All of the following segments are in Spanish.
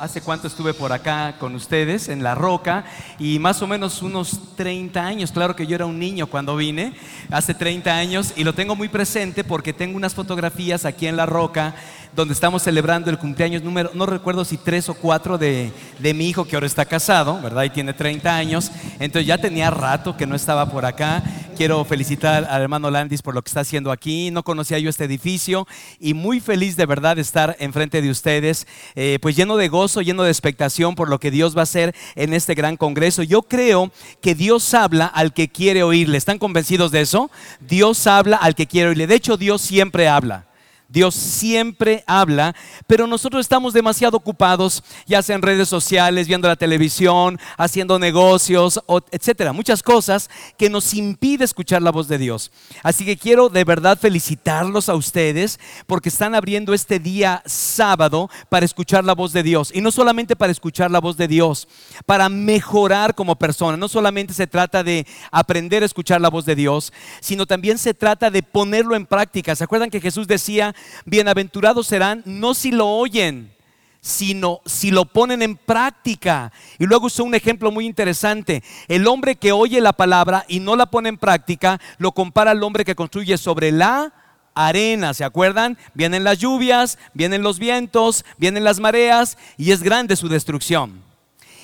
hace cuánto estuve por acá con ustedes en La Roca y más o menos unos 30 años, claro que yo era un niño cuando vine, hace 30 años y lo tengo muy presente porque tengo unas fotografías aquí en La Roca donde estamos celebrando el cumpleaños número, no recuerdo si tres o cuatro de, de mi hijo que ahora está casado, ¿verdad? Y tiene 30 años, entonces ya tenía rato que no estaba por acá. Quiero felicitar al hermano Landis por lo que está haciendo aquí. No conocía yo este edificio y muy feliz de verdad de estar enfrente de ustedes, eh, pues lleno de gozo, lleno de expectación por lo que Dios va a hacer en este gran congreso. Yo creo que Dios habla al que quiere oírle. ¿Están convencidos de eso? Dios habla al que quiere oírle. De hecho, Dios siempre habla. Dios siempre habla, pero nosotros estamos demasiado ocupados, ya sea en redes sociales, viendo la televisión, haciendo negocios, etcétera, muchas cosas que nos impide escuchar la voz de Dios. Así que quiero de verdad felicitarlos a ustedes porque están abriendo este día sábado para escuchar la voz de Dios y no solamente para escuchar la voz de Dios, para mejorar como persona. No solamente se trata de aprender a escuchar la voz de Dios, sino también se trata de ponerlo en práctica. ¿Se acuerdan que Jesús decía bienaventurados serán no si lo oyen, sino si lo ponen en práctica. Y luego usó un ejemplo muy interesante. El hombre que oye la palabra y no la pone en práctica, lo compara al hombre que construye sobre la arena, ¿se acuerdan? Vienen las lluvias, vienen los vientos, vienen las mareas y es grande su destrucción.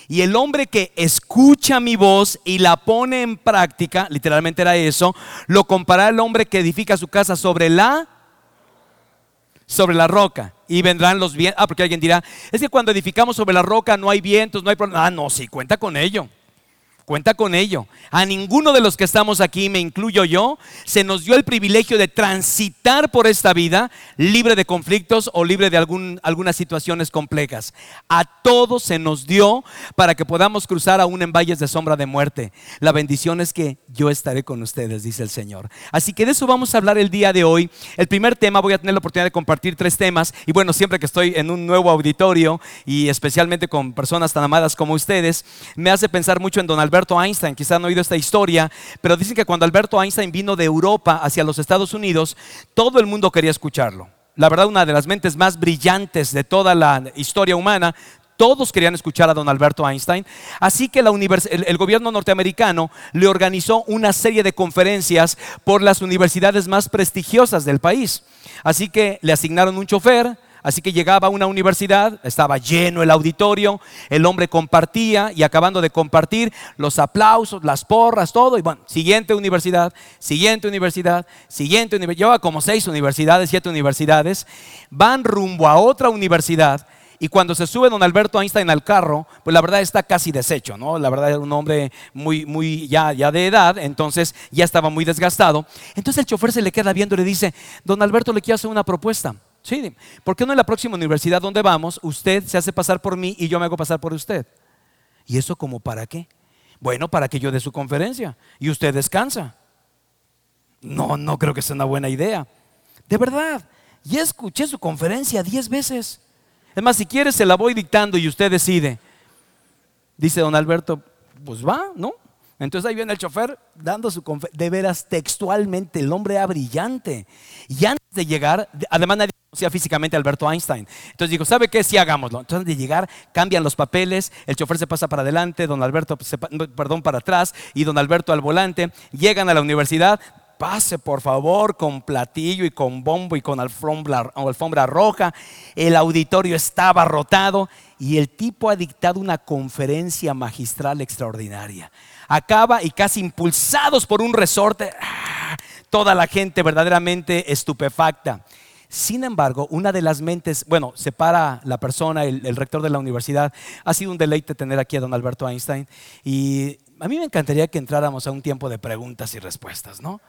Y el hombre que escucha mi voz y la pone en práctica, literalmente era eso, lo compara al hombre que edifica su casa sobre la sobre la roca y vendrán los vientos. Ah, porque alguien dirá, es que cuando edificamos sobre la roca no hay vientos, no hay problemas. Ah, no, sí, cuenta con ello. Cuenta con ello. A ninguno de los que estamos aquí, me incluyo yo, se nos dio el privilegio de transitar por esta vida libre de conflictos o libre de algunas situaciones complejas. A todos se nos dio para que podamos cruzar aún en valles de sombra de muerte. La bendición es que yo estaré con ustedes, dice el Señor. Así que de eso vamos a hablar el día de hoy. El primer tema, voy a tener la oportunidad de compartir tres temas. Y bueno, siempre que estoy en un nuevo auditorio y especialmente con personas tan amadas como ustedes, me hace pensar mucho en Don Alberto Alberto Einstein, quizás han oído esta historia, pero dicen que cuando Alberto Einstein vino de Europa hacia los Estados Unidos, todo el mundo quería escucharlo. La verdad, una de las mentes más brillantes de toda la historia humana, todos querían escuchar a don Alberto Einstein. Así que el, gobierno norteamericano le organizó una serie de conferencias por las universidades más prestigiosas del país. Así que le asignaron un chofer, Así que llegaba a una universidad, estaba lleno el auditorio, el hombre compartía y acabando de compartir los aplausos, las porras, todo. Y bueno, siguiente universidad, siguiente universidad, siguiente universidad. Lleva como seis universidades, siete universidades. Van rumbo a otra universidad. Y cuando se sube don Alberto Einstein al carro, pues la verdad está casi deshecho, ¿no? La verdad era un hombre muy, muy ya, ya de edad, entonces ya estaba muy desgastado. Entonces el chofer se le queda viendo y le dice, don Alberto, le quiero hacer una propuesta. Sí, ¿por qué no en la próxima universidad donde vamos, usted se hace pasar por mí y yo me hago pasar por usted? ¿Y eso como para qué? Bueno, para que yo dé su conferencia y usted descansa. No, no creo que sea una buena idea. De verdad, ya escuché su conferencia diez veces. Es más, si quiere se la voy dictando y usted decide. Dice don Alberto, pues va, ¿no? Entonces ahí viene el chofer dando su conferencia. De veras, textualmente, el hombre era brillante. Y antes de llegar, además nadie físicamente Alberto Einstein. Entonces dijo, ¿sabe qué? Sí, hagámoslo. Entonces de llegar, cambian los papeles, el chofer se pasa para adelante, don Alberto, perdón, para atrás y don Alberto al volante. Llegan a la universidad, pase por favor con platillo y con bombo y con alfombra, alfombra, roja. El auditorio estaba rotado y el tipo ha dictado una conferencia magistral extraordinaria acaba y casi impulsados por un resorte, ¡ah! toda la gente verdaderamente estupefacta. Sin embargo, una de las mentes, bueno, separa la persona, el, rector de la universidad. Ha sido un deleite tener aquí a don Alberto Einstein. Y a mí me encantaría que entráramos a un tiempo de preguntas y respuestas, ¿no?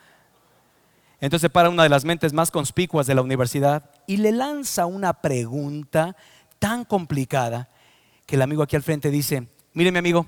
Entonces separa una de las mentes más conspicuas de la universidad y le lanza una pregunta tan complicada que el amigo aquí al frente dice, mire mi amigo,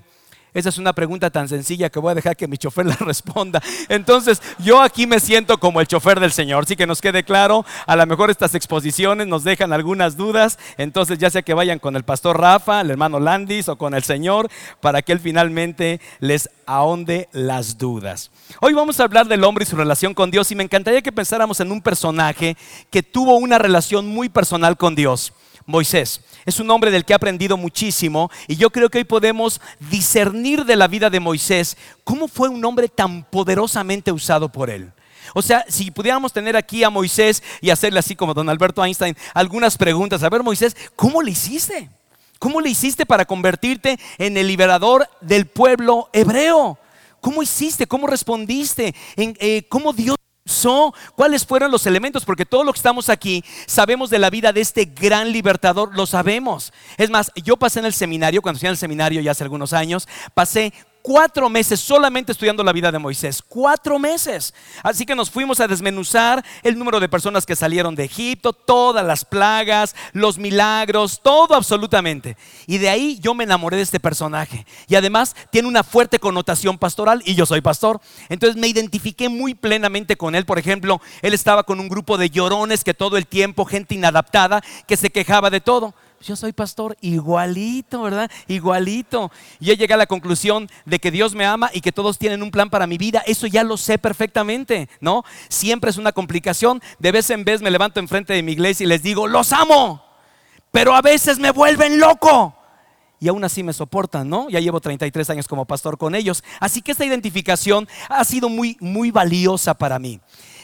esa es una pregunta tan sencilla que voy a dejar que mi chofer la responda. Entonces, yo aquí me siento como el chofer del Señor. Sí que nos quede claro, a lo mejor estas exposiciones nos dejan algunas dudas. Entonces, ya sea que vayan con el pastor Rafa, el hermano Landis o con el Señor, para que Él finalmente les ahonde las dudas. Hoy vamos a hablar del hombre y su relación con Dios y me encantaría que pensáramos en un personaje que tuvo una relación muy personal con Dios. Moisés. Es un hombre del que he aprendido muchísimo y yo creo que hoy podemos discernir de la vida de Moisés cómo fue un hombre tan poderosamente usado por él. O sea, si pudiéramos tener aquí a Moisés y hacerle así como don Alberto Einstein algunas preguntas, a ver Moisés, ¿cómo le hiciste? ¿Cómo le hiciste para convertirte en el liberador del pueblo hebreo? ¿Cómo hiciste? ¿Cómo respondiste? ¿En, eh, ¿Cómo Dios? ¿Cuáles fueron los elementos? Porque todo lo que estamos aquí sabemos de la vida de este gran libertador, lo sabemos. Es más, yo pasé en el seminario, cuando estuve en el seminario ya hace algunos años, pasé cuatro meses solamente estudiando la vida de Moisés. Cuatro meses. Así que nos fuimos a desmenuzar el número de personas que salieron de Egipto, todas las plagas, los milagros, todo absolutamente. Y de ahí yo me enamoré de este personaje. Y además tiene una fuerte connotación pastoral y yo soy pastor. Entonces me identifiqué muy plenamente con él. Por ejemplo, él estaba con un grupo de llorones que todo el tiempo, gente inadaptada, que se quejaba de todo yo soy pastor igualito, ¿verdad? Igualito. Yo llegué a la conclusión de que Dios me ama y que todos tienen un plan para mi vida. Eso ya lo sé perfectamente, ¿no? Siempre es una complicación. De vez en vez me levanto enfrente de mi iglesia y les digo, los amo, pero a veces me vuelven loco. Y aún así me soportan, ¿no? Ya llevo 33 años como pastor con ellos. Así que esta identificación ha sido muy, muy valiosa para mí.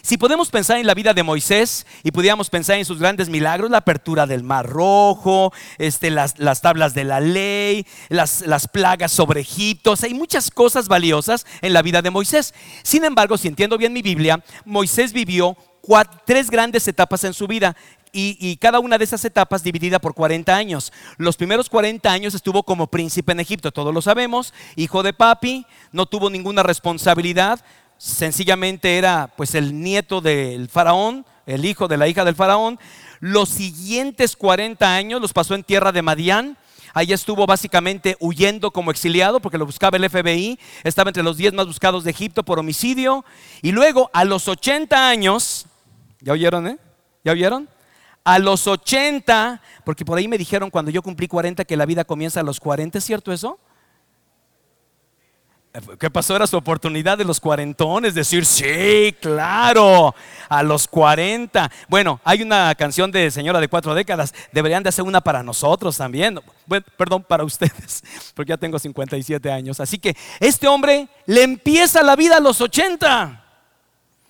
Si podemos pensar en la vida de Moisés y pudiéramos pensar en sus grandes milagros, la apertura del mar rojo, este, las, tablas de la ley, las, plagas sobre Egipto, hay muchas cosas valiosas en la vida de Moisés. Sin embargo, si entiendo bien mi Biblia, Moisés vivió tres grandes etapas en su vida. Y, y, cada una de esas etapas dividida por 40 años. Los primeros 40 años estuvo como príncipe en Egipto, todos lo sabemos, hijo de papi, no tuvo ninguna responsabilidad, sencillamente era pues el nieto del faraón, el hijo de la hija del faraón. Los siguientes 40 años los pasó en tierra de Madián. Ahí estuvo básicamente huyendo como exiliado porque lo buscaba el FBI. Estaba entre los 10 más buscados de Egipto por homicidio. Y luego a los 80 años, ¿ya oyeron, eh? ¿Ya oyeron? A los 80, porque por ahí me dijeron cuando yo cumplí 40 que la vida comienza a los 40, ¿es cierto eso? ¿Qué pasó? Era su oportunidad de los cuarentones, decir, sí, claro, a los 40. Bueno, hay una canción de señora de cuatro décadas, deberían de hacer una para nosotros también. Bueno, perdón, para ustedes, porque ya tengo 57 años. Así que este hombre le empieza la vida a los 80.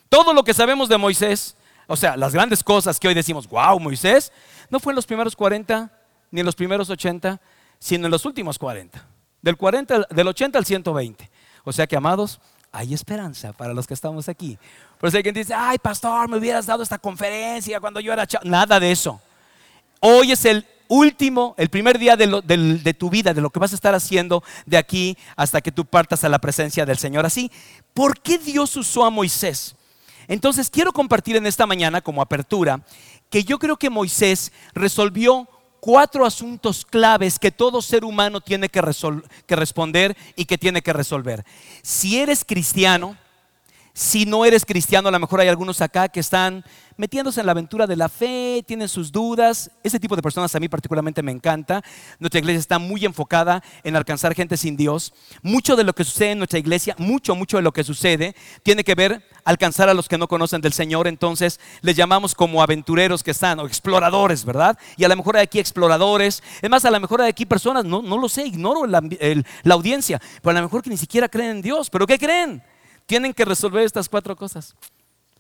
Todo lo que sabemos de Moisés, o sea, las grandes cosas que hoy decimos, wow, Moisés, no fue en los primeros 40 ni en los primeros 80, sino en los últimos 40. Del, 40, del 80 al 120. O sea que, amados, hay esperanza para los que estamos aquí. Por eso hay quien dice, ay, pastor, me hubieras dado esta conferencia cuando yo era chavo. Nada de eso. Hoy es el último, el primer día de, de, tu vida, de lo que vas a estar haciendo de aquí hasta que tú partas a la presencia del Señor. Así, ¿por qué Dios usó a Moisés? Entonces, quiero compartir en esta mañana como apertura que yo creo que Moisés resolvió cuatro asuntos claves que todo ser humano tiene que, que responder y que tiene que resolver. Si eres cristiano, si no eres cristiano, a lo mejor hay algunos acá que están metiéndose en la aventura de la fe, tienen sus dudas. Ese tipo de personas a mí particularmente me encanta. Nuestra iglesia está muy enfocada en alcanzar gente sin Dios. Mucho de lo que sucede en nuestra iglesia, mucho, mucho de lo que sucede, tiene que ver alcanzar a los que no conocen del Señor. Entonces les llamamos como aventureros que están, o exploradores, ¿verdad? Y a lo mejor hay aquí exploradores. Es más, a lo mejor hay aquí personas, no, no lo sé, ignoro la, audiencia, pero a lo mejor que ni siquiera creen en Dios. ¿Pero qué creen? Tienen que resolver estas cuatro cosas.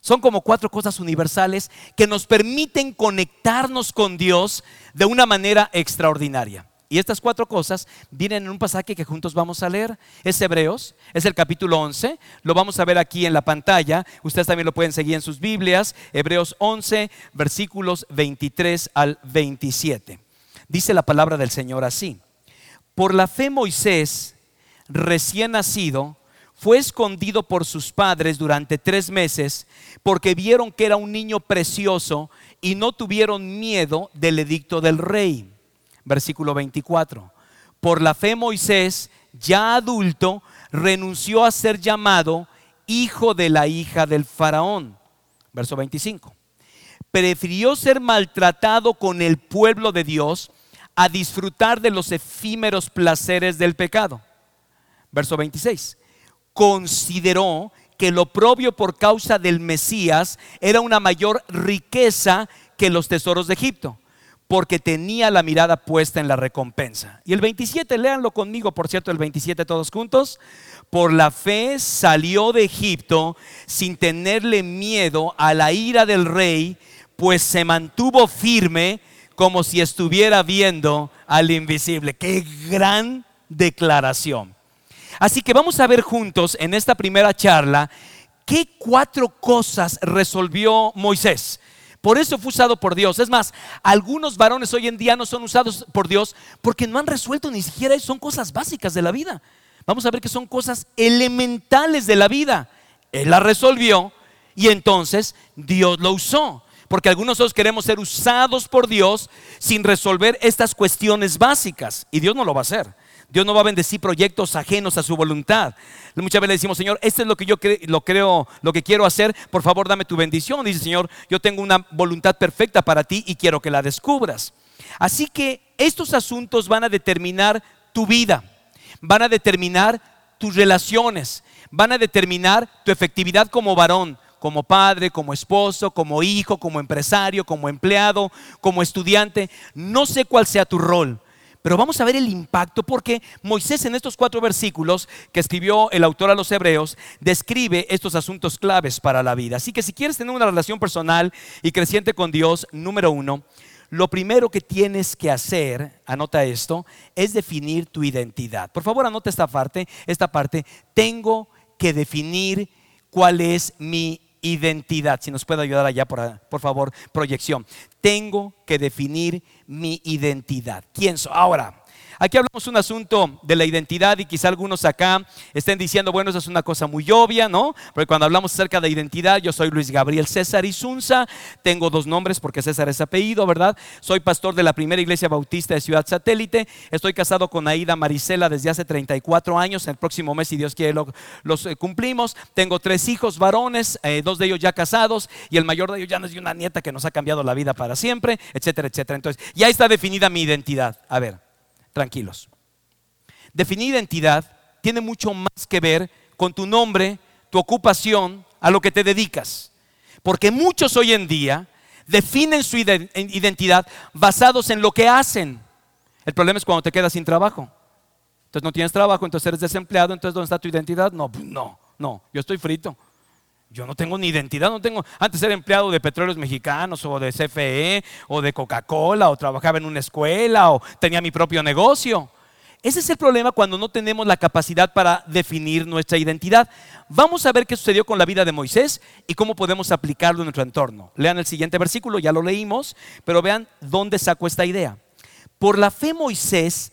Son como cuatro cosas universales que nos permiten conectarnos con Dios de una manera extraordinaria. Y estas cuatro cosas vienen en un pasaje que juntos vamos a leer. Es Hebreos, es el capítulo 11. Lo vamos a ver aquí en la pantalla. Ustedes también lo pueden seguir en sus Biblias. Hebreos 11, versículos 23 al 27. Dice la palabra del Señor así. Por la fe Moisés, recién nacido, fue escondido por sus padres durante tres meses porque vieron que era un niño precioso y no tuvieron miedo del edicto del rey. Versículo 24. Por la fe Moisés, ya adulto, renunció a ser llamado hijo de la hija del faraón. Verso 25. Prefirió ser maltratado con el pueblo de Dios a disfrutar de los efímeros placeres del pecado. Verso 26 consideró que lo propio por causa del Mesías era una mayor riqueza que los tesoros de Egipto, porque tenía la mirada puesta en la recompensa. Y el 27, léanlo conmigo, por cierto, el 27 todos juntos. Por la fe salió de Egipto sin tenerle miedo a la ira del rey, pues se mantuvo firme como si estuviera viendo al invisible. Qué gran declaración. Así que vamos a ver juntos en esta primera charla qué cuatro cosas resolvió Moisés. Por eso fue usado por Dios. Es más, algunos varones hoy en día no son usados por Dios porque no han resuelto ni siquiera son cosas básicas de la vida. Vamos a ver que son cosas elementales de la vida. Él la resolvió y entonces Dios lo usó. Porque algunos de nosotros queremos ser usados por Dios sin resolver estas cuestiones básicas. Y Dios no lo va a hacer. Dios no va a bendecir proyectos ajenos a su voluntad. Muchas veces le decimos, Señor, esto es lo que yo lo creo, lo que quiero hacer, por favor dame tu bendición. Dice, Señor, yo tengo una voluntad perfecta para ti y quiero que la descubras. Así que estos asuntos van a determinar tu vida, van a determinar tus relaciones, van a determinar tu efectividad como varón, como padre, como esposo, como hijo, como empresario, como empleado, como estudiante. No sé cuál sea tu rol, pero vamos a ver el impacto porque Moisés en estos cuatro versículos que escribió el autor a los hebreos describe estos asuntos claves para la vida. Así que si quieres tener una relación personal y creciente con Dios, número uno, lo primero que tienes que hacer, anota esto, es definir tu identidad. Por favor, anota esta parte, esta parte, tengo que definir cuál es mi identidad. Si nos puede ayudar allá, por, por favor, proyección. Tengo que definir mi identidad. ¿Quién soy? Ahora, Aquí hablamos un asunto de la identidad y quizá algunos acá estén diciendo, bueno, eso es una cosa muy obvia, ¿no? Porque cuando hablamos acerca de identidad, yo soy Luis Gabriel César Isunza, tengo dos nombres porque César es apellido, ¿verdad? Soy pastor de la primera iglesia bautista de Ciudad Satélite, estoy casado con Aida Marisela desde hace 34 años, el próximo mes, si Dios quiere, los eh, cumplimos. Tengo tres hijos varones, eh, dos de ellos ya casados y el mayor de ellos ya no es una nieta que nos ha cambiado la vida para siempre, etcétera, etcétera. Entonces, ya está definida mi identidad. A ver tranquilos. Definir identidad tiene mucho más que ver con tu nombre, tu ocupación, a lo que te dedicas. Porque muchos hoy en día definen su identidad basados en lo que hacen. El problema es cuando te quedas sin trabajo. Entonces no tienes trabajo, entonces eres desempleado, entonces ¿dónde está tu identidad? No, pues no, no, yo estoy frito. Yo no tengo ni identidad, no tengo. Antes era empleado de petróleos mexicanos o de CFE o de Coca-Cola o trabajaba en una escuela o tenía mi propio negocio. Ese es el problema cuando no tenemos la capacidad para definir nuestra identidad. Vamos a ver qué sucedió con la vida de Moisés y cómo podemos aplicarlo en nuestro entorno. Lean el siguiente versículo, ya lo leímos, pero vean dónde sacó esta idea. Por la fe Moisés,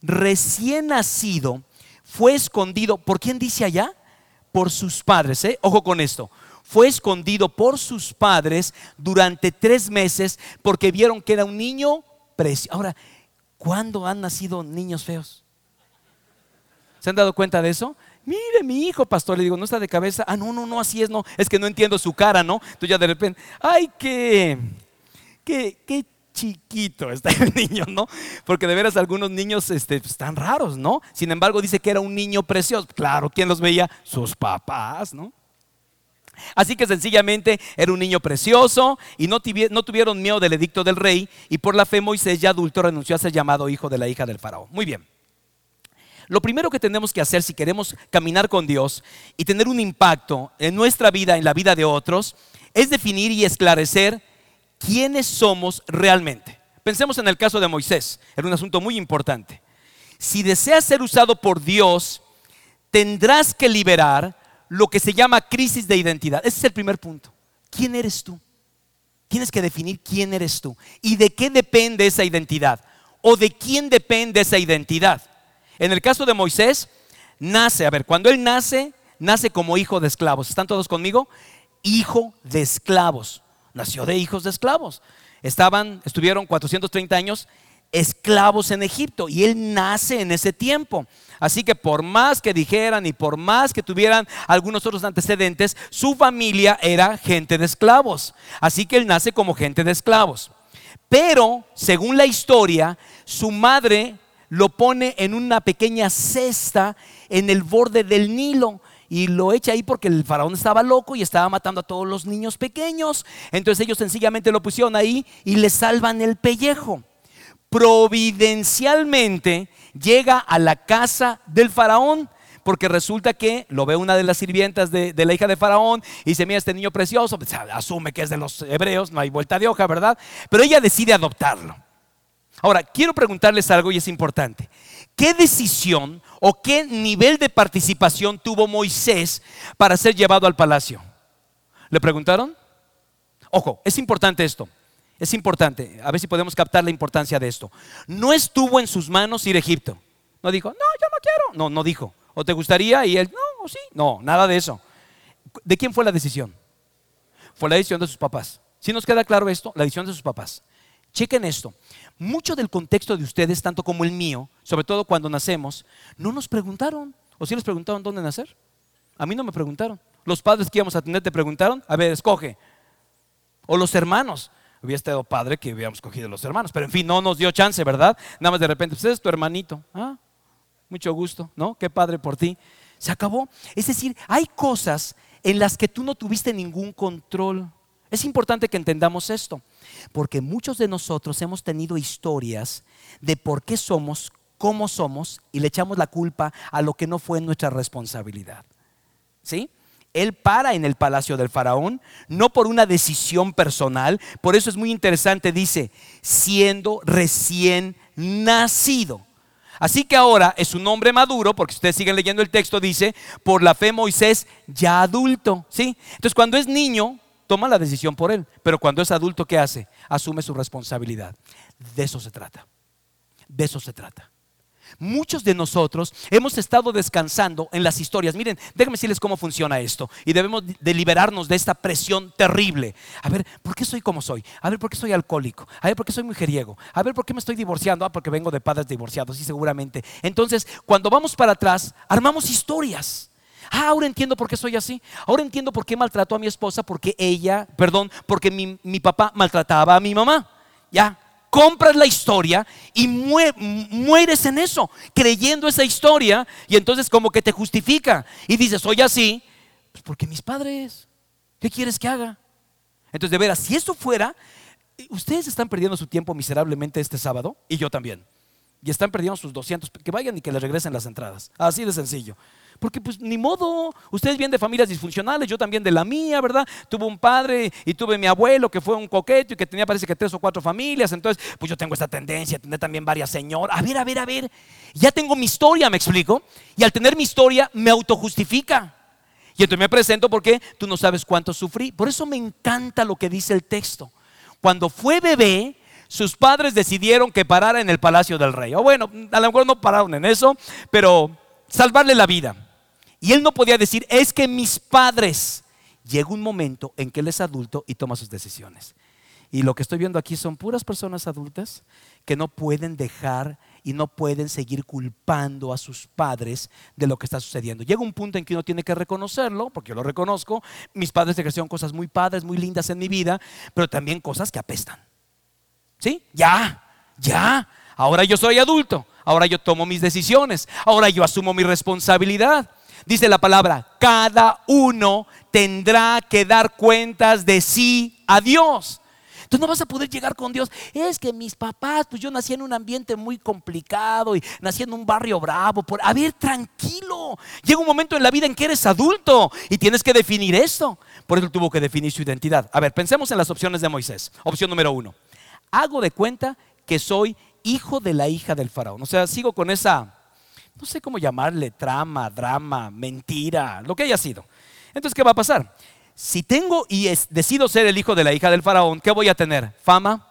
recién nacido, fue escondido. ¿Por quién dice allá? Por sus padres. ¿eh? Ojo con esto. Fue escondido por sus padres durante tres meses porque vieron que era un niño precioso. Ahora, ¿cuándo han nacido niños feos? ¿Se han dado cuenta de eso? Mire, mi hijo, pastor, le digo, no está de cabeza. Ah, no, no, no, así es, no. Es que no entiendo su cara, ¿no? Entonces ya de repente, ay, qué, qué, qué chiquito está el niño, ¿no? Porque de veras algunos niños este, están raros, ¿no? Sin embargo, dice que era un niño precioso. Claro, ¿quién los veía? Sus papás, ¿no? Así que sencillamente era un niño precioso y no, no, tuvieron miedo del edicto del rey y por la fe Moisés ya adulto renunció a ser llamado hijo de la hija del faraón. Muy bien. Lo primero que tenemos que hacer si queremos caminar con Dios y tener un impacto en nuestra vida, en la vida de otros, es definir y esclarecer quiénes somos realmente. Pensemos en el caso de Moisés, era un asunto muy importante. Si deseas ser usado por Dios, tendrás que liberar lo que se llama crisis de identidad. Ese es el primer punto. ¿Quién eres tú? Tienes que definir quién eres tú y de qué depende esa identidad o de quién depende esa identidad. En el caso de Moisés, nace, a ver, cuando él nace, nace como hijo de esclavos. ¿Están todos conmigo? Hijo de esclavos nació de hijos de esclavos. Estaban, estuvieron 430 años esclavos en Egipto y él nace en ese tiempo. Así que por más que dijeran y por más que tuvieran algunos otros antecedentes, su familia era gente de esclavos. Así que él nace como gente de esclavos. Pero, según la historia, su madre lo pone en una pequeña cesta en el borde del Nilo y lo echa ahí porque el faraón estaba loco y estaba matando a todos los niños pequeños. Entonces ellos sencillamente lo pusieron ahí y le salvan el pellejo. Providencialmente llega a la casa del faraón porque resulta que lo ve una de las sirvientas de, la hija de Faraón y dice, mira, este niño precioso, pues, asume que es de los hebreos, no hay vuelta de hoja, ¿verdad? Pero ella decide adoptarlo. Ahora, quiero preguntarles algo y es importante. ¿Qué decisión o qué nivel de participación tuvo Moisés para ser llevado al palacio? ¿Le preguntaron? Ojo, es importante esto. Es importante. A ver si podemos captar la importancia de esto. No estuvo en sus manos ir a Egipto. No dijo, no, yo no quiero. No, no dijo. ¿O te gustaría? Y él, no, sí. No, nada de eso. ¿De quién fue la decisión? Fue la decisión de sus papás. Si nos queda claro esto, la decisión de sus papás. Chequen esto. Mucho del contexto de ustedes, tanto como el mío, sobre todo cuando nacemos, no nos preguntaron. ¿O sí nos preguntaron dónde nacer? A mí no me preguntaron. Los padres que íbamos a tener te preguntaron, a ver, escoge. O los hermanos. Hubiera estado padre que hubiéramos cogido los hermanos, pero en fin, no nos dio chance, ¿verdad? Nada más de repente, pues es tu hermanito. Ah, mucho gusto, ¿no? Qué padre por ti. Se acabó. Es decir, hay cosas en las que tú no tuviste ningún control. Es importante que entendamos esto, porque muchos de nosotros hemos tenido historias de por qué somos como somos y le echamos la culpa a lo que no fue nuestra responsabilidad. ¿Sí? Él para en el palacio del faraón, no por una decisión personal, por eso es muy interesante, dice, siendo recién nacido. Así que ahora es un hombre maduro, porque ustedes siguen leyendo el texto, dice, por la fe Moisés ya adulto, ¿sí? Entonces cuando es niño, toma la decisión por él, pero cuando es adulto, ¿qué hace? Asume su responsabilidad. De eso se trata. De eso se trata. Muchos de nosotros hemos estado descansando en las historias. Miren, déjenme decirles cómo funciona esto. Y debemos de liberarnos de esta presión terrible. A ver, ¿por qué soy como soy? A ver, ¿por qué soy alcohólico? A ver, ¿por qué soy mujeriego? A ver, ¿por qué me estoy divorciando? Ah, porque vengo de padres divorciados, sí, seguramente. Entonces, cuando vamos para atrás, armamos historias. Ah, ahora entiendo por qué soy así. Ahora entiendo por qué maltrató a mi esposa, porque ella, perdón, porque mi, mi papá maltrataba a mi mamá. Ya, compras la historia y mueres en eso, creyendo esa historia y entonces como que te justifica y dices, soy así, pues porque mis padres, ¿qué quieres que haga? Entonces, de veras, si eso fuera, ustedes están perdiendo su tiempo miserablemente este sábado y yo también. Y están perdiendo sus 200, que vayan y que les regresen las entradas. Así de sencillo. Porque pues ni modo, ustedes vienen de familias disfuncionales, yo también de la mía, ¿verdad? Tuve un padre y tuve mi abuelo que fue un coqueto y que tenía parece que tres o cuatro familias, entonces pues yo tengo esta tendencia a tener también varias señoras. A ver, a ver, a ver, ya tengo mi historia, me explico, y al tener mi historia me autojustifica. Y entonces me presento porque tú no sabes cuánto sufrí. Por eso me encanta lo que dice el texto. Cuando fue bebé, sus padres decidieron que parara en el palacio del rey. O bueno, a lo mejor no pararon en eso, pero salvarle la vida. Y él no podía decir, es que mis padres. Llega un momento en que él es adulto y toma sus decisiones. Y lo que estoy viendo aquí son puras personas adultas que no pueden dejar y no pueden seguir culpando a sus padres de lo que está sucediendo. Llega un punto en que uno tiene que reconocerlo, porque yo lo reconozco. Mis padres ejercieron cosas muy padres, muy lindas en mi vida, pero también cosas que apestan. ¿Sí? Ya, ya. Ahora yo soy adulto. Ahora yo tomo mis decisiones. Ahora yo asumo mi responsabilidad. Dice la palabra, cada uno tendrá que dar cuentas de sí a Dios. Entonces no vas a poder llegar con Dios. Es que mis papás, pues yo nací en un ambiente muy complicado y nací en un barrio bravo. Por, a ver, tranquilo. Llega un momento en la vida en que eres adulto y tienes que definir esto. Por eso tuvo que definir su identidad. A ver, pensemos en las opciones de Moisés. Opción número uno. Hago de cuenta que soy hijo de la hija del faraón. O sea, sigo con esa no sé cómo llamarle, trama, drama, mentira, lo que haya sido. Entonces, ¿qué va a pasar? Si tengo y decido ser el hijo de la hija del faraón, ¿qué voy a tener? Fama,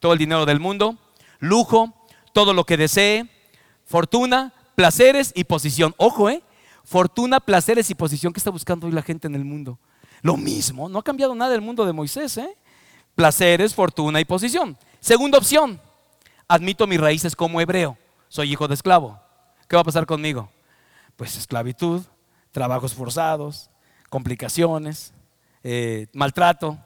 todo el dinero del mundo, lujo, todo lo que desee, fortuna, placeres y posición. Ojo, ¿eh? Fortuna, placeres y posición. ¿Qué está buscando hoy la gente en el mundo? Lo mismo, no ha cambiado nada el mundo de Moisés, ¿eh? Placeres, fortuna y posición. Segunda opción, admito mis raíces como hebreo, soy hijo de esclavo. ¿qué va a pasar conmigo? Pues esclavitud, trabajos forzados, complicaciones, eh, maltrato,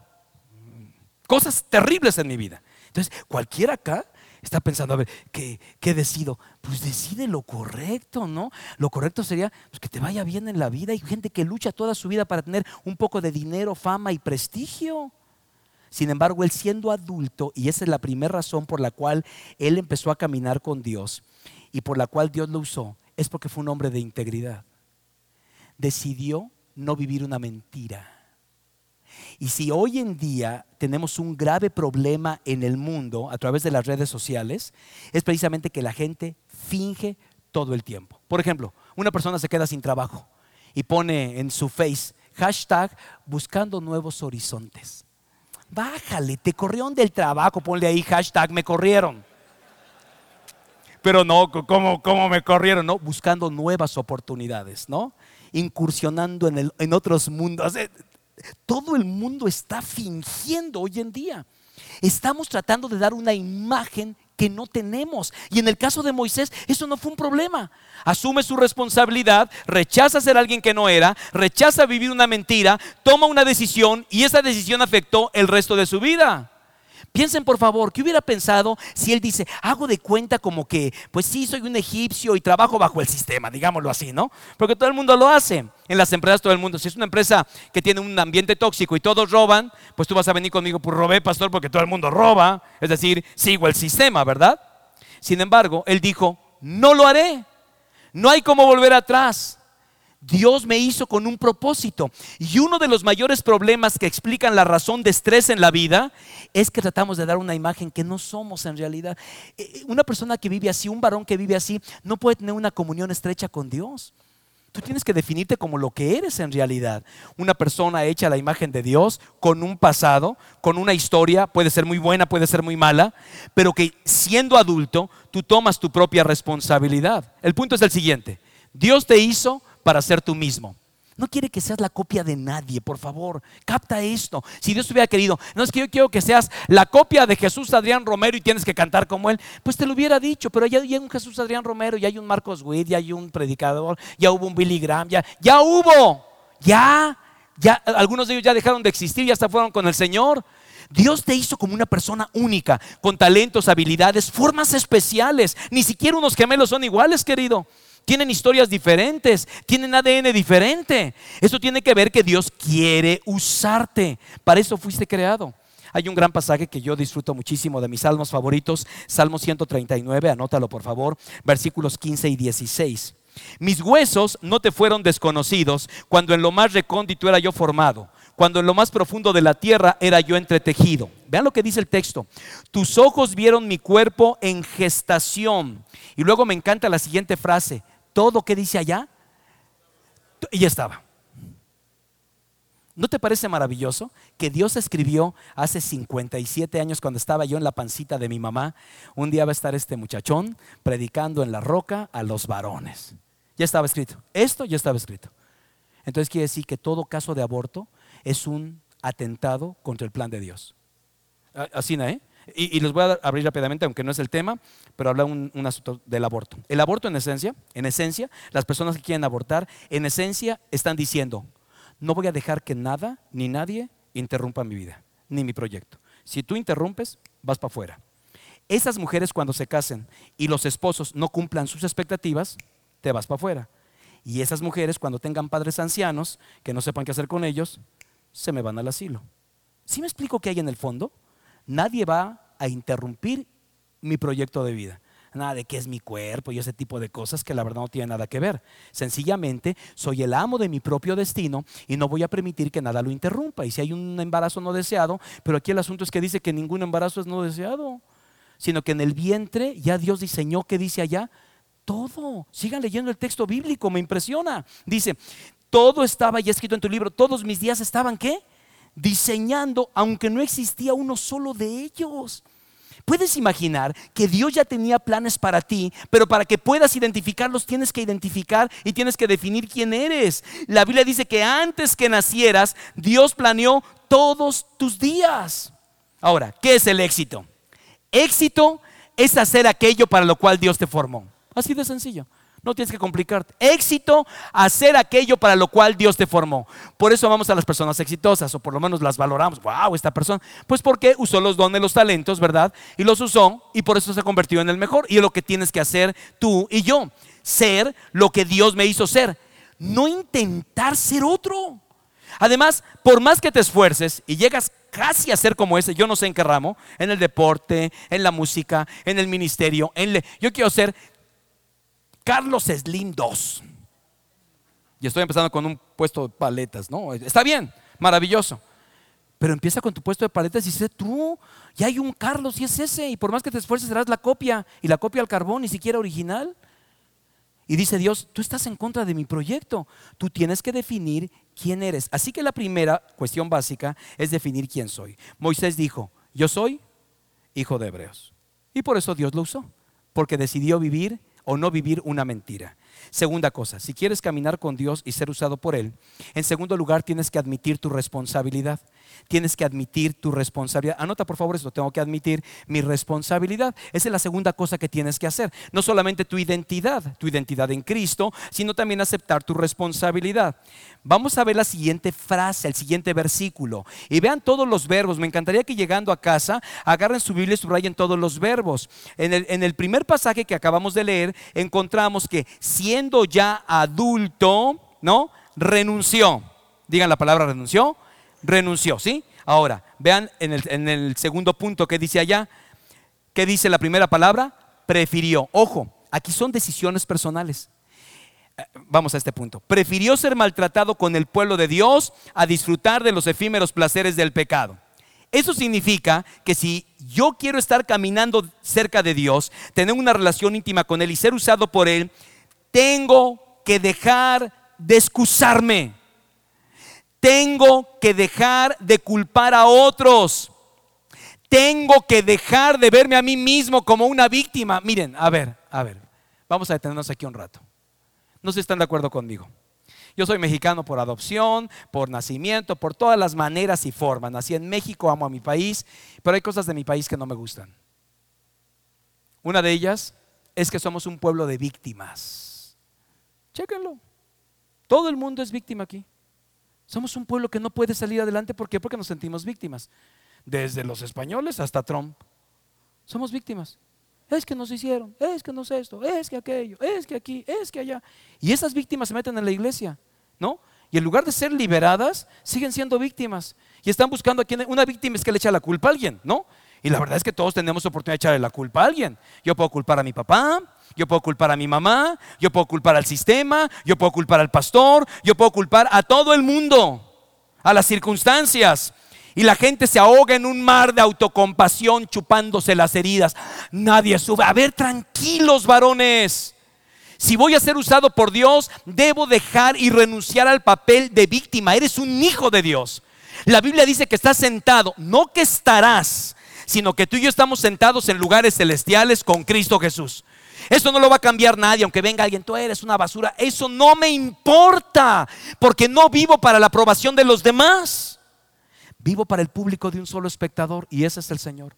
cosas terribles en mi vida. Entonces, cualquiera acá Está pensando, a ver, ¿qué, qué decido? Pues decide lo correcto, ¿no? Lo correcto sería pues, que te vaya bien en la vida. Hay gente que lucha toda su vida para tener un poco de dinero, fama y prestigio. Sin embargo, él siendo adulto, y esa es la primera razón por la cual él empezó a caminar con Dios y por la cual Dios lo usó, es porque fue un hombre de integridad. Decidió no vivir una mentira. Y si hoy en día tenemos un grave problema en el mundo a través de las redes sociales, es precisamente que la gente finge todo el tiempo. Por ejemplo, una persona se queda sin trabajo y pone en su face hashtag buscando nuevos horizontes. Bájale, te corrieron del trabajo, ponle ahí hashtag me corrieron. Pero no, ¿cómo, cómo me corrieron? No, buscando nuevas oportunidades, ¿no? Incursionando en, el, en otros mundos. Todo el mundo está fingiendo hoy en día. Estamos tratando de dar una imagen que no tenemos. Y en el caso de Moisés, eso no fue un problema. Asume su responsabilidad, rechaza ser alguien que no era, rechaza vivir una mentira, toma una decisión y esa decisión afectó el resto de su vida. Piensen por favor, ¿qué hubiera pensado si él dice, hago de cuenta como que, pues sí, soy un egipcio y trabajo bajo el sistema, digámoslo así, ¿no? Porque todo el mundo lo hace. En las empresas todo el mundo. Si es una empresa que tiene un ambiente tóxico y todos roban, pues tú vas a venir conmigo, pues robé, pastor, porque todo el mundo roba. Es decir, sigo el sistema, ¿verdad? Sin embargo, él dijo, no lo haré. No hay como volver atrás. Dios me hizo con un propósito. Y uno de los mayores problemas que explican la razón de estrés en la vida es que tratamos de dar una imagen que no somos en realidad. Eh, eh, una persona que vive así, un varón que vive así, no puede tener una comunión estrecha con Dios. Tú tienes que definirte como lo que eres en realidad. Una persona hecha a la imagen de Dios, con un pasado, con una historia, puede ser muy buena, puede ser muy mala, pero que siendo adulto, tú tomas tu propia responsabilidad. El punto es el siguiente. Dios te hizo para ser tú mismo. No quiere que seas la copia de nadie, por favor. Capta esto. Si Dios hubiera querido, no es que yo quiero que seas la copia de Jesús Adrián Romero y tienes que cantar como él, pues te lo hubiera dicho. Pero ya hay un Jesús Adrián Romero, ya hay un Marcos Witt, ya hay un predicador, ya hubo un Billy Graham, ya, ya hubo, ya, ya, algunos de ellos ya dejaron de existir, ya hasta fueron con el Señor. Dios te hizo como una persona única, con talentos, habilidades, formas especiales. Ni siquiera unos gemelos son iguales, querido tienen historias diferentes, tienen ADN diferente. Eso tiene que ver que Dios quiere usarte. Para eso fuiste creado. Hay un gran pasaje que yo disfruto muchísimo de mis salmos favoritos, Salmo 139, anótalo por favor, versículos 15 y 16. Mis huesos no te fueron desconocidos cuando en lo más recóndito era yo formado, cuando en lo más profundo de la tierra era yo entretejido. Vean lo que dice el texto. Tus ojos vieron mi cuerpo en gestación. Y luego me encanta la siguiente frase todo que dice allá, y ya estaba. ¿No te parece maravilloso que Dios escribió hace 57 años cuando estaba yo en la pancita de mi mamá? Un día va a estar este muchachón predicando en la roca a los varones. Ya estaba escrito. Esto ya estaba escrito. Entonces quiere decir que todo caso de aborto es un atentado contra el plan de Dios. Así, ¿eh? Y, les voy a abrir rápidamente, aunque no es el tema, pero habla un, asunto del aborto. El aborto en esencia, en esencia, las personas que quieren abortar, en esencia están diciendo, no voy a dejar que nada ni nadie interrumpa mi vida, ni mi proyecto. Si tú interrumpes, vas para afuera. Esas mujeres cuando se casen y los esposos no cumplan sus expectativas, te vas para afuera. Y esas mujeres cuando tengan padres ancianos que no sepan qué hacer con ellos, se me van al asilo. ¿Sí me explico qué hay en el fondo? Nadie va a interrumpir mi proyecto de vida. Nada de qué es mi cuerpo y ese tipo de cosas que la verdad no tiene nada que ver. Sencillamente soy el amo de mi propio destino y no voy a permitir que nada lo interrumpa. Y si hay un embarazo no deseado, pero aquí el asunto es que dice que ningún embarazo es no deseado, sino que en el vientre ya Dios diseñó, ¿qué dice allá? Todo. Sigan leyendo el texto bíblico, me impresiona. Dice, todo estaba ya escrito en tu libro, todos mis días estaban, ¿qué? Diseñando, aunque no existía uno solo de ellos. Puedes imaginar que Dios ya tenía planes para ti, pero para que puedas identificarlos tienes que identificar y tienes que definir quién eres. La Biblia dice que antes que nacieras, Dios planeó todos tus días. Ahora, ¿qué es el éxito? Éxito es hacer aquello para lo cual Dios te formó. Así de sencillo. No tienes que complicarte. Éxito, hacer aquello para lo cual Dios te formó. Por eso vamos a las personas exitosas, o por lo menos las valoramos. Wow, esta persona. Pues porque usó los dones, los talentos, ¿verdad? Y los usó, y por eso se ha convertido en el mejor. Y es lo que tienes que hacer tú y yo. Ser lo que Dios me hizo ser. No intentar ser otro. Además, por más que te esfuerces y llegas casi a ser como ese, yo no sé en qué ramo, en el deporte, en la música, en el ministerio, en yo quiero ser Carlos Slim 2. Y estoy empezando con un puesto de paletas, ¿no? Está bien, maravilloso. Pero empieza con tu puesto de paletas y dice, tú, ya hay un Carlos y es ese. Y por más que te esfuerces, serás la copia. Y la copia al carbón, ni siquiera original. Y dice Dios, tú estás en contra de mi proyecto. Tú tienes que definir quién eres. Así que la primera cuestión básica es definir quién soy. Moisés dijo, yo soy hijo de hebreos. Y por eso Dios lo usó. Porque decidió vivir o no vivir una mentira. Segunda cosa, si quieres caminar con Dios y ser usado por Él, en segundo lugar tienes que admitir tu responsabilidad. Tienes que admitir tu responsabilidad. Anota por favor esto, tengo que admitir mi responsabilidad. Esa es la segunda cosa que tienes que hacer. No solamente tu identidad, tu identidad en Cristo, sino también aceptar tu responsabilidad. Vamos a ver la siguiente frase, el siguiente versículo. Y vean todos los verbos. Me encantaría que llegando a casa agarren su Biblia y subrayen todos los verbos. En el, en el primer pasaje que acabamos de leer, encontramos que siendo ya adulto, ¿no? Renunció. Digan la palabra renunció. Renunció, ¿sí? Ahora, vean en el, en el segundo punto que dice allá, ¿qué dice la primera palabra? Prefirió. Ojo, aquí son decisiones personales. Eh, vamos a este punto. Prefirió ser maltratado con el pueblo de Dios a disfrutar de los efímeros placeres del pecado. Eso significa que si yo quiero estar caminando cerca de Dios, tener una relación íntima con Él y ser usado por Él, tengo que dejar de excusarme. Tengo que dejar de culpar a otros. Tengo que dejar de verme a mí mismo como una víctima. Miren, a ver, a ver, vamos a detenernos aquí un rato. No se están de acuerdo conmigo. Yo soy mexicano por adopción, por nacimiento, por todas las maneras y formas. Nací en México, amo a mi país, pero hay cosas de mi país que no me gustan. Una de ellas es que somos un pueblo de víctimas. Chéquenlo. Todo el mundo es víctima aquí. Somos un pueblo que no puede salir adelante. ¿Por qué? Porque nos sentimos víctimas. Desde los españoles hasta Trump. Somos víctimas. Es que nos hicieron, es que no sé esto, es que aquello, es que aquí, es que allá. Y esas víctimas se meten en la iglesia. ¿no? Y en lugar de ser liberadas, siguen siendo víctimas. Y están buscando a quien. Una víctima es que le echa la culpa a alguien, ¿no? Y la verdad es que todos tenemos oportunidad de echarle la culpa a alguien. Yo puedo culpar a mi papá, yo puedo culpar a mi mamá, yo puedo culpar al sistema, yo puedo culpar al pastor, yo puedo culpar a todo el mundo, a las circunstancias. Y la gente se ahoga en un mar de autocompasión chupándose las heridas. Nadie sube. A ver, tranquilos varones. Si voy a ser usado por Dios, debo dejar y renunciar al papel de víctima. Eres un hijo de Dios. La Biblia dice que estás sentado, no que estarás, sino que tú y yo estamos sentados en lugares celestiales con Cristo Jesús. Eso no lo va a cambiar nadie, aunque venga alguien, tú eres una basura. Eso no me importa, porque no vivo para la aprobación de los demás. Vivo para el público de un solo espectador y ese es el Señor.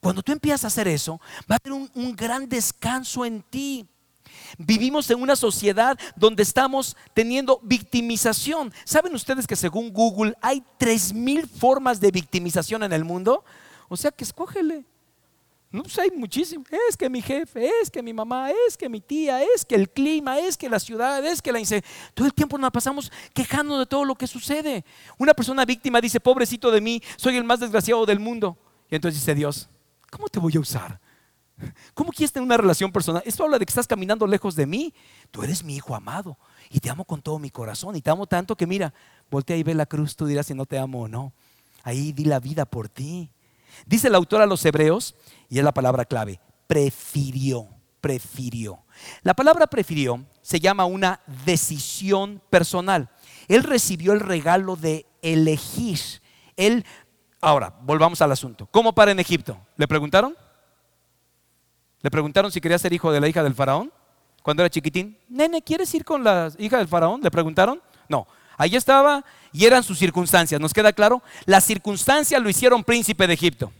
Cuando tú empiezas a hacer eso, va a haber un, un gran descanso en ti. Vivimos en una sociedad donde estamos teniendo victimización. ¿Saben ustedes que según Google hay mil formas de victimización en el mundo? O sea que escógele. No, pues hay muchísimo. Es que mi jefe, es que mi mamá, es que mi tía, es que el clima, es que la ciudad, es que la inseguridad. Todo el tiempo nos pasamos quejando de todo lo que sucede. Una persona víctima dice, pobrecito de mí, soy el más desgraciado del mundo. Y entonces dice Dios, ¿cómo te voy a usar? ¿Cómo quieres tener una relación personal? Esto habla de que estás caminando lejos de mí. Tú eres mi hijo amado y te amo con todo mi corazón y te amo tanto que mira, voltea y ve la cruz, tú dirás si no te amo o no. Ahí di la vida por ti. Dice el autor a los hebreos, y es la palabra clave, prefirió, prefirió. La palabra prefirió se llama una decisión personal. Él recibió el regalo de elegir. Él, ahora, volvamos al asunto. ¿Cómo para en Egipto? ¿Le preguntaron? Le preguntaron si quería ser hijo de la hija del faraón cuando era chiquitín. Nene, ¿quieres ir con la hija del faraón? Le preguntaron. No, ahí estaba y eran sus circunstancias. ¿Nos queda claro? Las circunstancias lo hicieron príncipe de Egipto.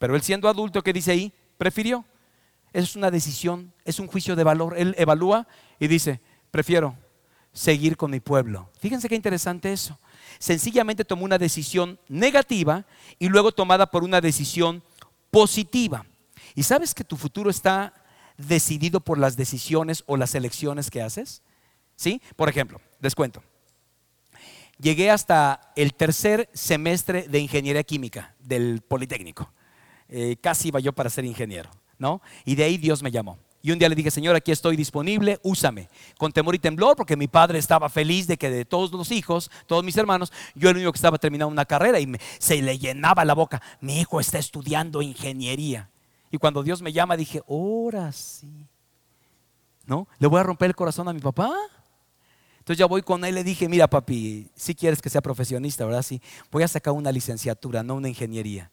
Pero él siendo adulto, ¿qué dice ahí? Prefirió. Es una decisión, es un juicio de valor. Él evalúa y dice, prefiero seguir con mi pueblo. Fíjense qué interesante eso. Sencillamente tomó una decisión negativa y luego tomada por una decisión positiva. ¿Y sabes que tu futuro está decidido por las decisiones o las elecciones que haces? ¿Sí? Por ejemplo, descuento. Llegué hasta el tercer semestre de ingeniería química del Politécnico. Eh, casi iba yo para ser ingeniero, ¿no? Y de ahí Dios me llamó. Y un día le dije, Señor, aquí estoy disponible, úsame. Con temor y temblor, porque mi padre estaba feliz de que de todos los hijos, todos mis hermanos, yo el único que estaba terminando una carrera y se le llenaba la boca. Mi hijo está estudiando ingeniería. Y cuando Dios me llama, dije, ahora sí. ¿No? ¿Le voy a romper el corazón a mi papá? Entonces ya voy con él y le dije, mira papi, si quieres que sea profesionista, ¿verdad? Sí, voy a sacar una licenciatura, no una ingeniería,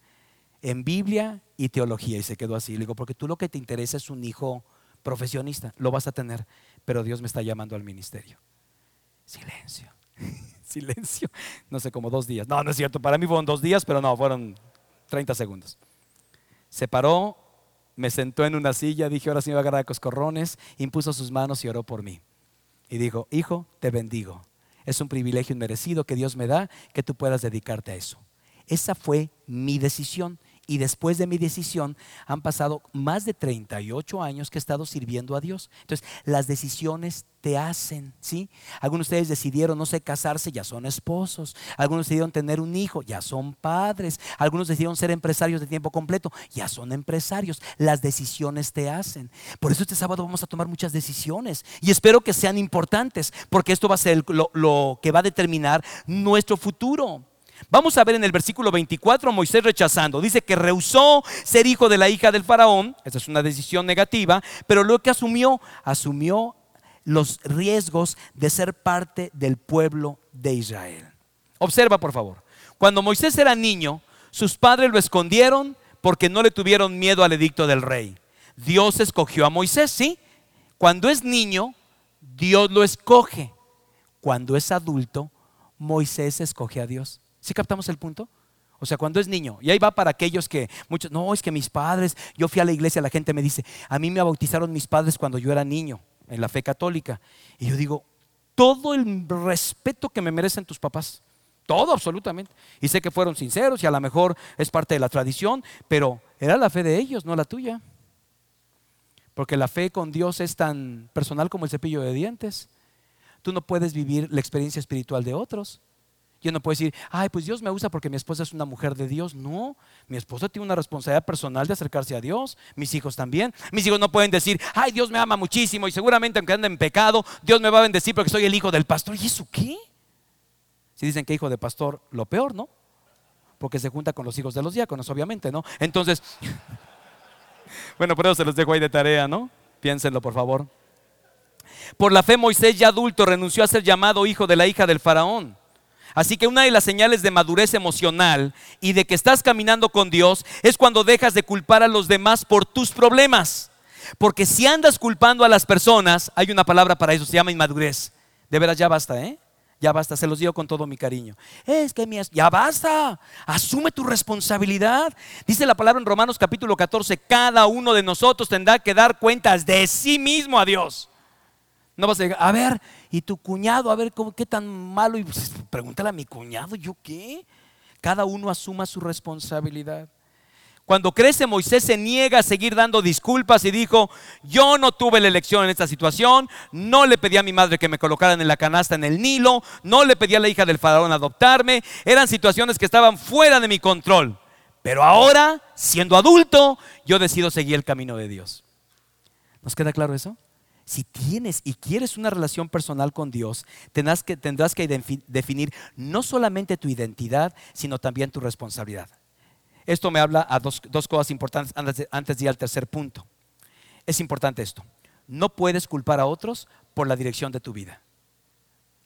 en Biblia y teología. Y se quedó así. Le digo, porque tú lo que te interesa es un hijo profesionista, lo vas a tener, pero Dios me está llamando al ministerio. Silencio, silencio. No sé, como dos días. No, no es cierto, para mí fueron dos días, pero no, fueron 30 segundos. Se paró, me sentó en una silla, dije, ahora sí me va a agarrar a coscorrones, impuso sus manos y oró por mí. Y dijo, hijo, te bendigo. Es un privilegio inmerecido que Dios me da que tú puedas dedicarte a eso. Esa fue mi decisión y después de mi decisión han pasado más de 38 años que he estado sirviendo a Dios. Entonces, las decisiones te hacen, ¿sí? Algunos de ustedes decidieron, no sé, casarse, ya son esposos. Algunos decidieron tener un hijo, ya son padres. Algunos decidieron ser empresarios de tiempo completo, ya son empresarios. Las decisiones te hacen. Por eso este sábado vamos a tomar muchas decisiones y espero que sean importantes, porque esto va a ser lo, lo que va a determinar nuestro futuro. Vamos a ver en el versículo 24 Moisés rechazando. Dice que rehusó ser hijo de la hija del faraón. Esa es una decisión negativa. Pero lo que asumió, asumió los riesgos de ser parte del pueblo de Israel. Observa por favor. Cuando Moisés era niño, sus padres lo escondieron porque no le tuvieron miedo al edicto del rey. Dios escogió a Moisés, ¿sí? Cuando es niño, Dios lo escoge. Cuando es adulto, Moisés escoge a Dios. ¿Sí captamos el punto? O sea, cuando es niño, y ahí va para aquellos que muchos, no, es que mis padres, yo fui a la iglesia, la gente me dice, a mí me bautizaron mis padres cuando yo era niño, en la fe católica. Y yo digo, todo el respeto que me merecen tus papás, todo absolutamente. Y sé que fueron sinceros y a lo mejor es parte de la tradición, pero era la fe de ellos, no la tuya. Porque la fe con Dios es tan personal como el cepillo de dientes. Tú no puedes vivir la experiencia espiritual de otros. Yo no puedo decir, ay, pues Dios me usa porque mi esposa es una mujer de Dios. No, mi esposa tiene una responsabilidad personal de acercarse a Dios. Mis hijos también. Mis hijos no pueden decir, ay, Dios me ama muchísimo y seguramente aunque ande en pecado, Dios me va a bendecir porque soy el hijo del pastor. ¿Y eso qué? Si dicen que hijo de pastor, lo peor, ¿no? Porque se junta con los hijos de los diáconos, obviamente, ¿no? Entonces, bueno, por eso se los dejo ahí de tarea, ¿no? Piénsenlo, por favor. Por la fe Moisés ya adulto renunció a ser llamado hijo de la hija del faraón Así que una de las señales de madurez emocional y de que estás caminando con Dios es cuando dejas de culpar a los demás por tus problemas. Porque si andas culpando a las personas, hay una palabra para eso, se llama inmadurez. De veras, ya basta, ¿eh? Ya basta, se los digo con todo mi cariño. Es que mi, ya basta, asume tu responsabilidad. Dice la palabra en Romanos capítulo 14, cada uno de nosotros tendrá que dar cuentas de sí mismo a Dios. No vas a decir, a ver, y tu cuñado, a ver ¿cómo, qué tan malo. Y pues, pregúntale a mi cuñado, ¿yo qué? Cada uno asuma su responsabilidad. Cuando crece Moisés se niega a seguir dando disculpas y dijo, yo no tuve la elección en esta situación, no le pedí a mi madre que me colocaran en la canasta en el Nilo, no le pedí a la hija del faraón adoptarme, eran situaciones que estaban fuera de mi control. Pero ahora, siendo adulto, yo decido seguir el camino de Dios. ¿Nos queda claro eso? Si tienes y quieres una relación personal con Dios, tendrás que, definir no solamente tu identidad, sino también tu responsabilidad. Esto me habla a dos, cosas importantes antes de, antes de ir al tercer punto. Es importante esto. No puedes culpar a otros por la dirección de tu vida.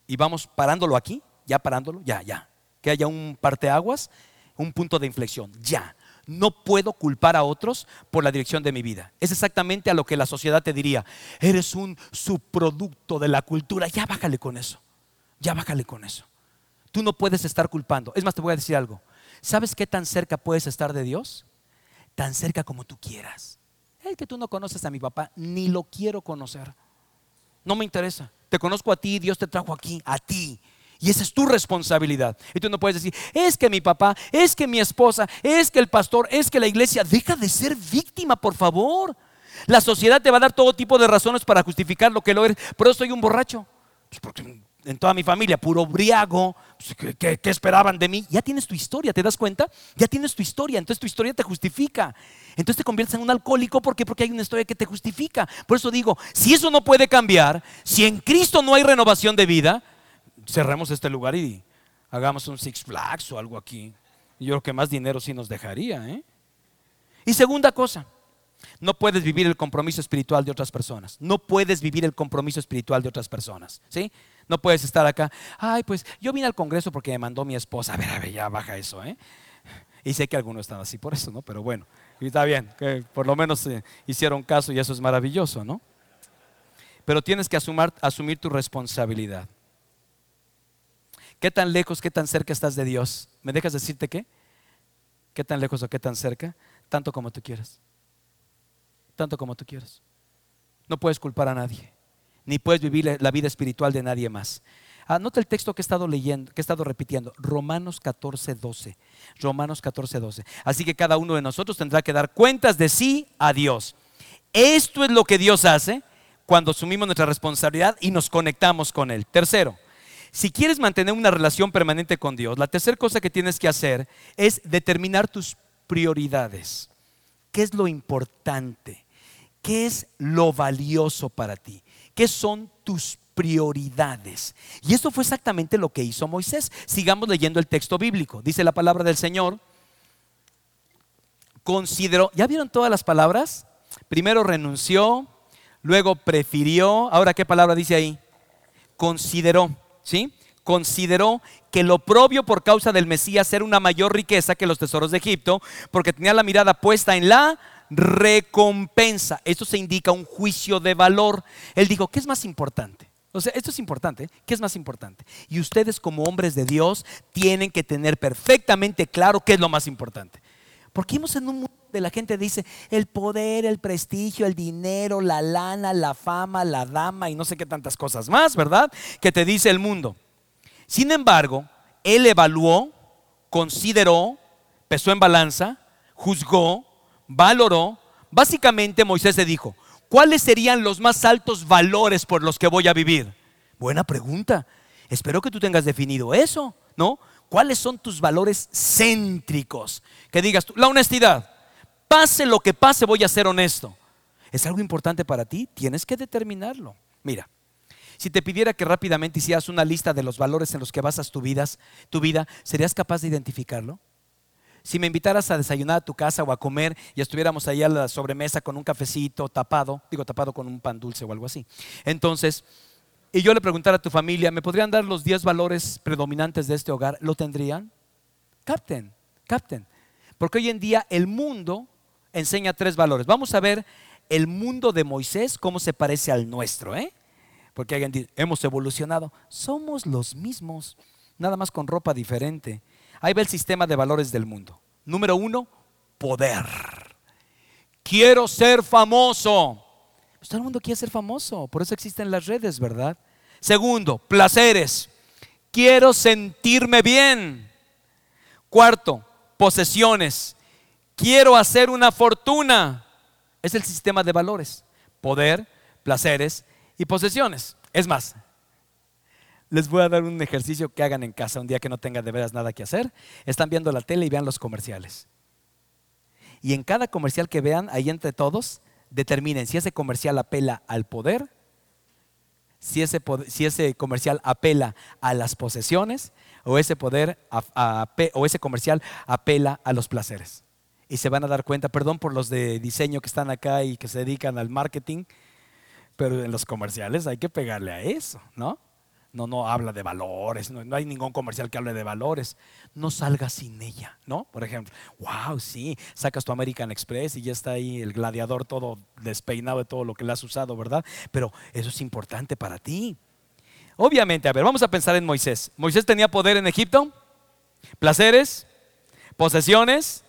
Y vamos parándolo aquí, ya parándolo, ya, ya. Que haya un parteaguas, un punto de inflexión, ya no puedo culpar a otros por la dirección de mi vida. Es exactamente a lo que la sociedad te diría. Eres un subproducto de la cultura. Ya bájale con eso. Ya bájale con eso. Tú no puedes estar culpando. Es más, te voy a decir algo. ¿Sabes qué tan cerca puedes estar de Dios? Tan cerca como tú quieras. es que tú no conoces a mi papá, ni lo quiero conocer. No me interesa. Te conozco a ti, Dios te trajo aquí, a ti. Y esa es tu responsabilidad. Y tú no puedes decir, es que mi papá, es que mi esposa, es que el pastor, es que la iglesia. Deja de ser víctima, por favor. La sociedad te va a dar todo tipo de razones para justificar lo que lo eres. Pero soy un borracho. Pues porque en toda mi familia, puro briago. Pues, ¿Qué, esperaban de mí? Ya tienes tu historia, ¿te das cuenta? Ya tienes tu historia, entonces tu historia te justifica. Entonces te conviertes en un alcohólico, ¿por qué? Porque hay una historia que te justifica. Por eso digo, si eso no puede cambiar, si en Cristo no hay renovación de vida, cerremos este lugar y hagamos un Six Flags o algo aquí. Yo creo que más dinero sí nos dejaría. ¿eh? Y segunda cosa, no puedes vivir el compromiso espiritual de otras personas. No puedes vivir el compromiso espiritual de otras personas. ¿sí? No puedes estar acá. Ay, pues yo vine al Congreso porque me mandó mi esposa. A ver, a ver, ya baja eso. ¿eh? Y sé que algunos están así por eso, ¿no? Pero bueno, y está bien, que por lo menos eh, hicieron caso y eso es maravilloso, ¿no? Pero tienes que asumir, asumir tu responsabilidad. ¿Qué tan lejos, qué tan cerca estás de Dios? ¿Me dejas decirte qué? ¿Qué tan lejos o qué tan cerca? Tanto como tú quieras. Tanto como tú quieras. No puedes culpar a nadie ni puedes vivir la vida espiritual de nadie más. Anota el texto que he estado leyendo, que he estado repitiendo, Romanos 14, 12. Romanos 14, 12. Así que cada uno de nosotros tendrá que dar cuentas de sí a Dios. Esto es lo que Dios hace cuando asumimos nuestra responsabilidad y nos conectamos con Él. Tercero, si quieres mantener una relación permanente con Dios, la tercera cosa que tienes que hacer es determinar tus prioridades. ¿Qué es lo importante? ¿Qué es lo valioso para ti? ¿Qué son tus prioridades? Y esto fue exactamente lo que hizo Moisés. Sigamos leyendo el texto bíblico. Dice la palabra del Señor. Consideró, ¿ya vieron todas las palabras? Primero renunció, luego prefirió. Ahora, ¿qué palabra dice ahí? Consideró, ¿sí? Consideró que lo propio por causa del Mesías era una mayor riqueza que los tesoros de Egipto, porque tenía la mirada puesta en la recompensa. Esto se indica un juicio de valor. Él dijo, ¿qué es más importante? O sea, esto es importante. ¿Qué es más importante? Y ustedes como hombres de Dios tienen que tener perfectamente claro qué es lo más importante. Porque vivimos en un mundo de la gente dice el poder, el prestigio, el dinero, la lana, la fama, la dama y no sé qué tantas cosas más, ¿verdad? Que te dice el mundo. Sin embargo, él evaluó, consideró, pesó en balanza, juzgó valoró, básicamente Moisés se dijo, ¿cuáles serían los más altos valores por los que voy a vivir? Buena pregunta. Espero que tú tengas definido eso, ¿no? ¿Cuáles son tus valores céntricos? Que digas tú, la honestidad. Pase lo que pase, voy a ser honesto. ¿Es algo importante para ti? Tienes que determinarlo. Mira, si te pidiera que rápidamente hicieras una lista de los valores en los que basas tu vida, tu vida, ¿serías capaz de identificarlo? si me invitaras a desayunar a tu casa o a comer y estuviéramos ahí a la sobremesa con un cafecito tapado, digo tapado con un pan dulce o algo así. Entonces, y yo le preguntara a tu familia, ¿me podrían dar los 10 valores predominantes de este hogar? ¿Lo tendrían? Capten, capten. Porque hoy en día el mundo enseña tres valores. Vamos a ver el mundo de Moisés, cómo se parece al nuestro, ¿eh? Porque alguien dice, hemos evolucionado. Somos los mismos, nada más con ropa diferente. Ahí va el sistema de valores del mundo. Número uno, poder. Quiero ser famoso. Pues todo el mundo quiere ser famoso, por eso existen las redes, ¿verdad? Segundo, placeres. Quiero sentirme bien. Cuarto, posesiones. Quiero hacer una fortuna. Es el sistema de valores. Poder, placeres y posesiones. Es más, les voy a dar un ejercicio que hagan en casa un día que no tengan de veras nada que hacer. Están viendo la tele y vean los comerciales. Y en cada comercial que vean, ahí entre todos, determinen si ese comercial apela al poder, si ese, si ese comercial apela a las posesiones o ese, poder, o ese comercial apela a los placeres. Y se van a dar cuenta, perdón por los de diseño que están acá y que se dedican al marketing, pero en los comerciales hay que pegarle a eso, ¿no? No, no habla de valores, no, hay ningún comercial que hable de valores. No salgas sin ella, ¿no? Por ejemplo, wow, sí, sacas tu American Express y ya está ahí el gladiador todo despeinado de todo lo que le has usado, ¿verdad? Pero eso es importante para ti. Obviamente, a ver, vamos a pensar en Moisés. Moisés tenía poder en Egipto, placeres, posesiones,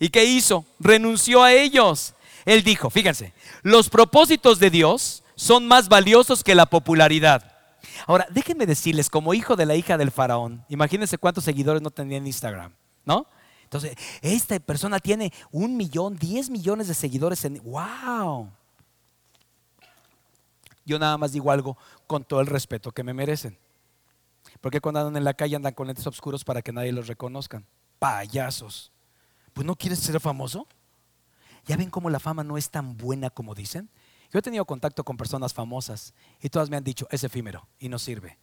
¿y qué hizo? Renunció a ellos. Él dijo, fíjense, los propósitos de Dios son más valiosos que la popularidad. Ahora, déjenme decirles, como hijo de la hija del faraón, imagínense cuántos seguidores no tenía en Instagram, ¿no? Entonces, esta persona tiene un millón, diez millones de seguidores en... ¡Wow! Yo nada más digo algo con todo el respeto que me merecen. Porque cuando andan en la calle andan con lentes oscuros para que nadie los reconozcan? Payasos. Pues no quieres ser famoso. ¿Ya ven cómo la fama no es tan buena como dicen? Yo he tenido contacto con personas famosas y todas me han dicho, es efímero y no sirve.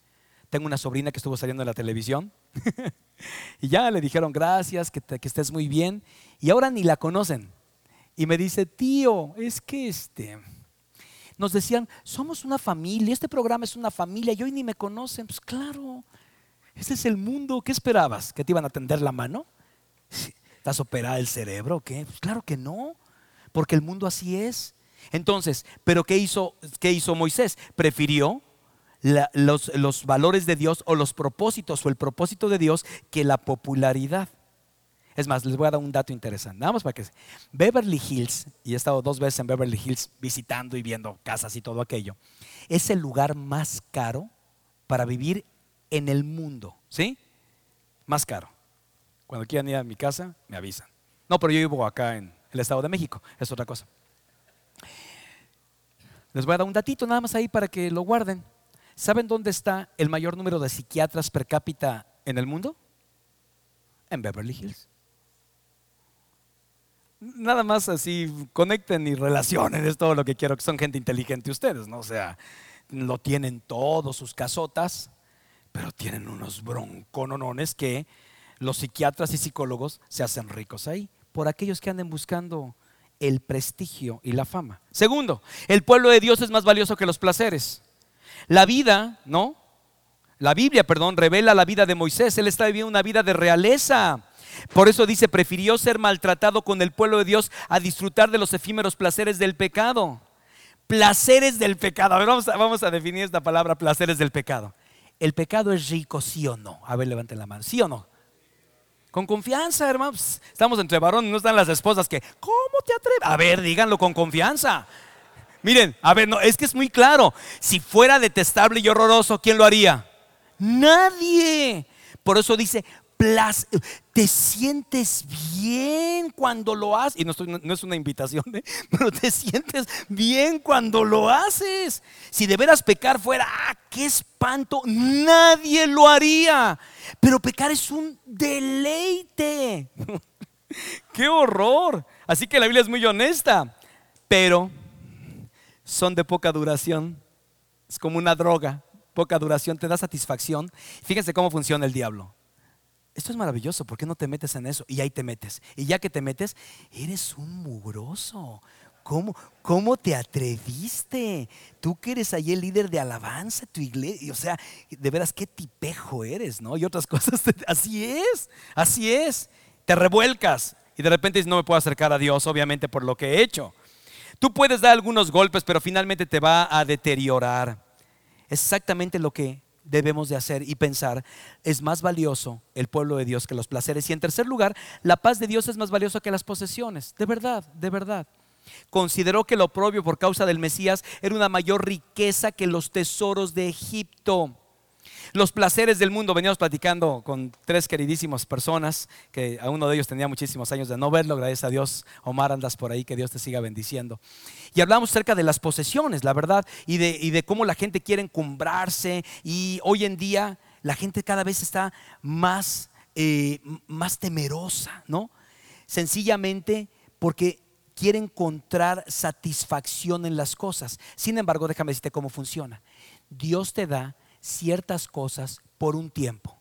Tengo una sobrina que estuvo saliendo en la televisión y ya le dijeron gracias, que, que, estés muy bien y ahora ni la conocen. Y me dice, tío, es que este, nos decían, somos una familia, este programa es una familia y hoy ni me conocen. Pues claro, ese es el mundo. ¿Qué esperabas? ¿Que te iban a tender la mano? ¿Estás operada el cerebro? ¿Qué? Pues claro que no, porque el mundo así es. Entonces, ¿pero qué hizo, qué hizo Moisés? Prefirió los, los valores de Dios o los propósitos o el propósito de Dios que la popularidad. Es más, les voy a dar un dato interesante. Nada más para que Beverly Hills, y he estado dos veces en Beverly Hills visitando y viendo casas y todo aquello, es el lugar más caro para vivir en el mundo. ¿Sí? Más caro. Cuando quieran ir a mi casa, me avisan. No, pero yo vivo acá en el Estado de México, es otra cosa. Les voy a dar un datito nada más ahí para que lo guarden. ¿Saben dónde está el mayor número de psiquiatras per cápita en el mundo? En Beverly Hills nada más así conecten y relacionen, es todo lo que quiero, que son gente inteligente ustedes, ¿no? O sea, lo tienen todos sus casotas, pero tienen unos broncononones que los psiquiatras y psicólogos se hacen ricos ahí, por aquellos que anden buscando el prestigio y la fama. Segundo, el pueblo de Dios es más valioso que los placeres. La vida, ¿no? La Biblia, perdón, revela la vida de Moisés. Él está viviendo una vida de realeza. Por eso dice, prefirió ser maltratado con el pueblo de Dios a disfrutar de los efímeros placeres del pecado. Placeres del pecado. A ver, vamos a, definir esta palabra, placeres del pecado. ¿El pecado es rico, sí o no? A ver, levanten la mano. ¿Sí o no? Con confianza, hermanos. Estamos entre varones, no están las esposas que, ¿cómo te atreves? A ver, díganlo con confianza. Miren, a ver, no, es que es muy claro. Si fuera detestable y horroroso, ¿quién lo haría? Nadie. Por eso dice, te sientes bien cuando lo haces. Y no, es una invitación, ¿eh? pero te sientes bien cuando lo haces. Si de veras pecar fuera, ¡ah, qué espanto! Nadie lo haría. Pero pecar es un deleite. ¡Qué horror! Así que la Biblia es muy honesta. Pero son de poca duración. Es como una droga. Poca duración, te da satisfacción. Fíjense cómo funciona el diablo esto es maravilloso, ¿por qué no te metes en eso? Y ahí te metes. Y ya que te metes, eres un mugroso. ¿Cómo, ¿Cómo te atreviste? Tú que eres ahí el líder de alabanza, tu iglesia. O sea, de veras, qué tipejo eres, ¿no? Y otras cosas. Así es, así es. Te revuelcas y de repente no me puedo acercar a Dios, obviamente, por lo que he hecho. Tú puedes dar algunos golpes, pero finalmente te va a deteriorar. Exactamente lo que debemos de hacer y pensar, es más valioso el pueblo de Dios que los placeres. Y en tercer lugar, la paz de Dios es más valiosa que las posesiones. De verdad, de verdad. Consideró que lo propio por causa del Mesías era una mayor riqueza que los tesoros de Egipto. Los placeres del mundo, veníamos platicando con tres queridísimas personas, que a uno de ellos tenía muchísimos años de no verlo, gracias a Dios, Omar, andas por ahí, que Dios te siga bendiciendo. Y hablamos acerca de las posesiones, la verdad, y de, y de cómo la gente quiere encumbrarse, y hoy en día la gente cada vez está más, eh, más temerosa, ¿no? Sencillamente porque quiere encontrar satisfacción en las cosas. Sin embargo, déjame decirte cómo funciona. Dios te da ciertas cosas por un tiempo.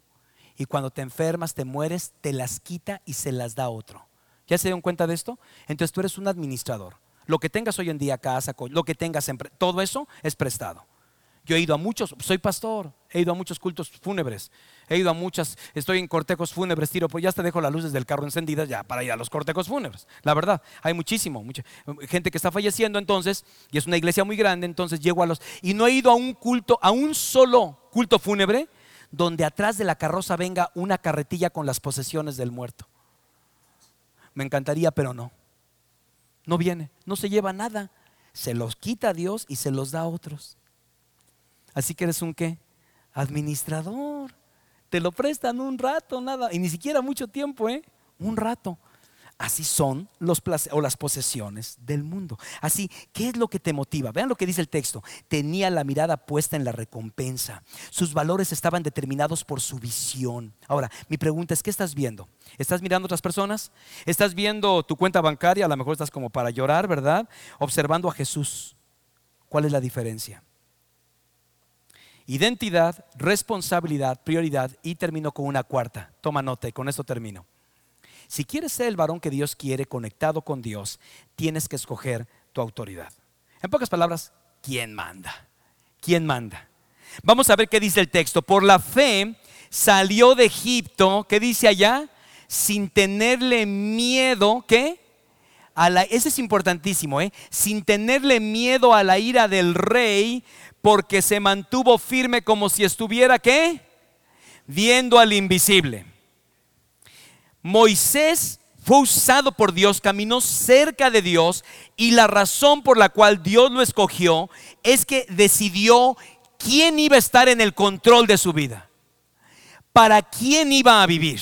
Y cuando te enfermas, te mueres, te las quita y se las da otro. ¿Ya se dieron cuenta de esto? Entonces tú eres un administrador. Lo que tengas hoy en día casa, lo que tengas, todo eso es prestado. Yo he ido a muchos, soy pastor, he ido a muchos cultos fúnebres, he ido a muchas, estoy en cortejos fúnebres, tiro, pues ya te dejo las luces del carro encendidas ya para ir a los cortejos fúnebres. La verdad, hay muchísimo, mucha gente que está falleciendo entonces, y es una iglesia muy grande, entonces llego a los, y no he ido a un culto, a un solo culto fúnebre, donde atrás de la carroza venga una carretilla con las posesiones del muerto. Me encantaría, pero no. No viene, no se lleva nada. Se los quita a Dios y se los da a otros. Así que eres un qué? Administrador. Te lo prestan un rato, nada. Y ni siquiera mucho tiempo, ¿eh? Un rato. Así son los o las posesiones del mundo. Así, ¿qué es lo que te motiva? Vean lo que dice el texto. Tenía la mirada puesta en la recompensa. Sus valores estaban determinados por su visión. Ahora, mi pregunta es, ¿qué estás viendo? ¿Estás mirando a otras personas? ¿Estás viendo tu cuenta bancaria? A lo mejor estás como para llorar, ¿verdad? Observando a Jesús. ¿Cuál es la diferencia? Identidad, responsabilidad, prioridad y termino con una cuarta. Toma nota y con esto termino. Si quieres ser el varón que Dios quiere conectado con Dios, tienes que escoger tu autoridad. En pocas palabras, ¿quién manda? ¿Quién manda? Vamos a ver qué dice el texto. Por la fe salió de Egipto, ¿qué dice allá? Sin tenerle miedo, ¿qué? A la, ese es importantísimo, ¿eh? Sin tenerle miedo a la ira del rey, porque se mantuvo firme como si estuviera, ¿qué? Viendo al invisible. Moisés fue usado por Dios, caminó cerca de Dios y la razón por la cual Dios lo escogió es que decidió quién iba a estar en el control de su vida, para quién iba a vivir.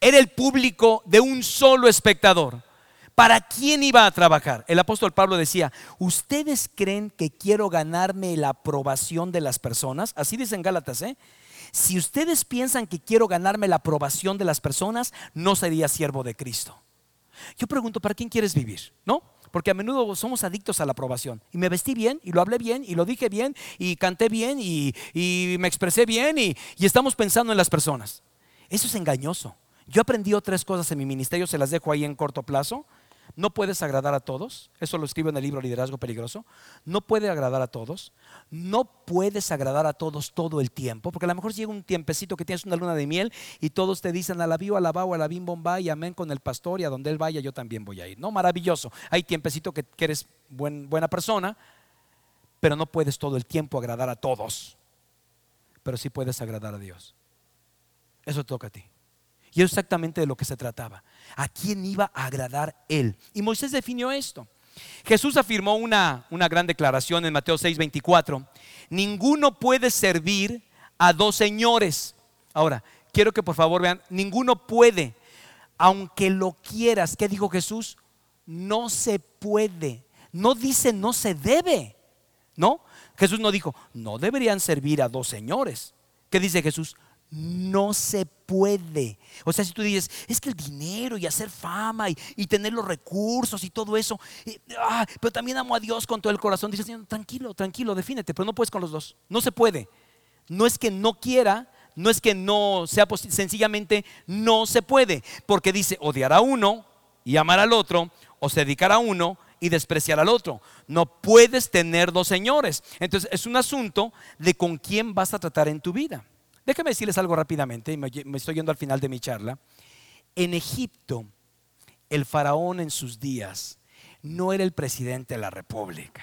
Era el público de un solo espectador. ¿Para quién iba a trabajar? El apóstol Pablo decía, ¿ustedes creen que quiero ganarme la aprobación de las personas? Así dicen Gálatas, ¿eh? Si ustedes piensan que quiero ganarme la aprobación de las personas, no sería siervo de Cristo. Yo pregunto, ¿para quién quieres vivir? ¿No? Porque a menudo somos adictos a la aprobación. Y me vestí bien, y lo hablé bien, y lo dije bien, y canté bien, y, me expresé bien, y, y estamos pensando en las personas. Eso es engañoso. Yo aprendí otras cosas en mi ministerio, se las dejo ahí en corto plazo. No puedes agradar a todos, eso lo escribo en el libro Liderazgo Peligroso. No puede agradar a todos, no puedes agradar a todos todo el tiempo, porque a lo mejor llega un tiempecito que tienes una luna de miel y todos te dicen alabío, alabao, alabim, bombay, amén con el pastor y a donde él vaya yo también voy a ir. No, maravilloso. Hay tiempecito que, eres buena persona, pero no puedes todo el tiempo agradar a todos, pero sí puedes agradar a Dios. Eso toca a ti. Y es exactamente de lo que se trataba. ¿A quién iba a agradar él? Y Moisés definió esto. Jesús afirmó una, una gran declaración en Mateo 6:24. Ninguno puede servir a dos señores. Ahora, quiero que por favor vean, ninguno puede, aunque lo quieras. ¿Qué dijo Jesús? No se puede. No dice no se debe. ¿No? Jesús no dijo, no deberían servir a dos señores. ¿Qué dice Jesús? No se puede. O sea, si tú dices, es que el dinero y hacer fama y, tener los recursos y todo eso, ah, pero también amo a Dios con todo el corazón, dices, tranquilo, tranquilo, defínete, pero no puedes con los dos. No se puede. No es que no quiera, no es que no sea posible, sencillamente no se puede, porque dice odiar a uno y amar al otro, o se dedicar a uno y despreciar al otro. No puedes tener dos señores. Entonces es un asunto de con quién vas a tratar en tu vida. Déjame decirles algo rápidamente, me, me estoy yendo al final de mi charla. En Egipto, el faraón en sus días no era el presidente de la república,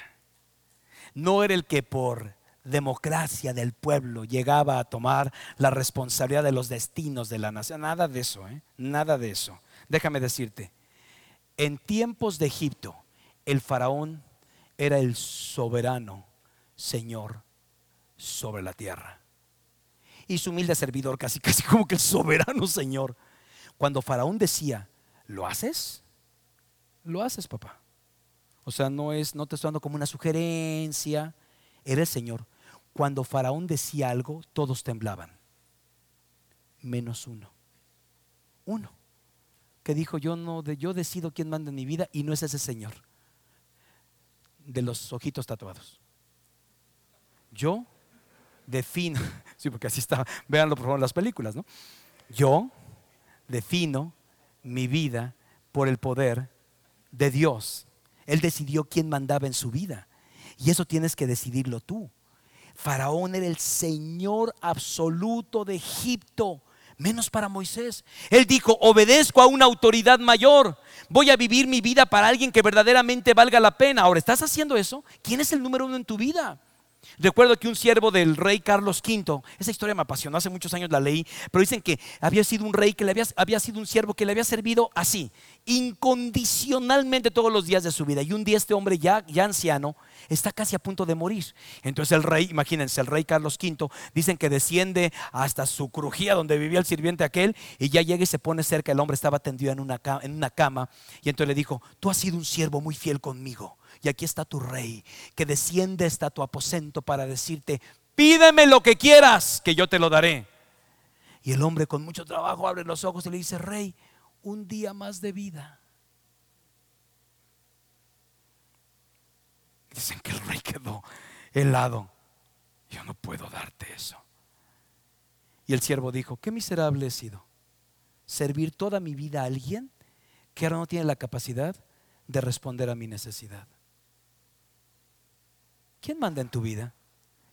no era el que por democracia del pueblo llegaba a tomar la responsabilidad de los destinos de la nación. Nada de eso, ¿eh? nada de eso. Déjame decirte, en tiempos de Egipto, el faraón era el soberano Señor sobre la tierra y su humilde servidor, casi, casi como que el soberano Señor. Cuando Faraón decía, ¿lo haces? Lo haces, papá. O sea, no es, no te estoy dando como una sugerencia. Era el Señor. Cuando Faraón decía algo, todos temblaban. Menos uno. Uno. Que dijo, yo no, yo decido quién manda en mi vida y no es ese Señor. De los ojitos tatuados. Yo defino, sí, porque así está, véanlo por favor en las películas, ¿no? Yo defino mi vida por el poder de Dios. Él decidió quién mandaba en su vida. Y eso tienes que decidirlo tú. Faraón era el Señor absoluto de Egipto, menos para Moisés. Él dijo, obedezco a una autoridad mayor. Voy a vivir mi vida para alguien que verdaderamente valga la pena. Ahora, ¿estás haciendo eso? ¿Quién es el número uno en tu vida? Recuerdo que un siervo del rey Carlos V, esa historia me apasionó, hace muchos años la leí, pero dicen que había sido un rey que le había, había sido un siervo que le había servido así, incondicionalmente todos los días de su vida. Y un día este hombre ya, ya anciano está casi a punto de morir. Entonces el rey, imagínense, el rey Carlos V, dicen que desciende hasta su crujía donde vivía el sirviente aquel y ya llega y se pone cerca, el hombre estaba tendido en una, en una cama y entonces le dijo, tú has sido un siervo muy fiel conmigo y aquí está tu rey, que desciende hasta tu aposento para decirte, pídeme lo que quieras, que yo te lo daré. Y el hombre con mucho trabajo abre los ojos y le dice, rey, un día más de vida. Dicen que el rey quedó helado. Yo no puedo darte eso. Y el siervo dijo, qué miserable he sido. Servir toda mi vida a alguien que ahora no tiene la capacidad de responder a mi necesidad. ¿Quién manda en tu vida?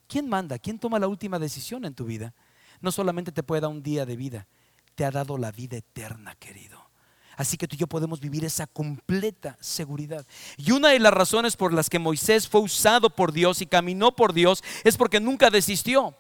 ¿Quién manda? ¿Quién toma la última decisión en tu vida? No solamente te puede dar un día de vida, te ha dado la vida eterna, querido. Así que tú y yo podemos vivir esa completa seguridad. Y una de las razones por las que Moisés fue usado por Dios y caminó por Dios es porque nunca desistió.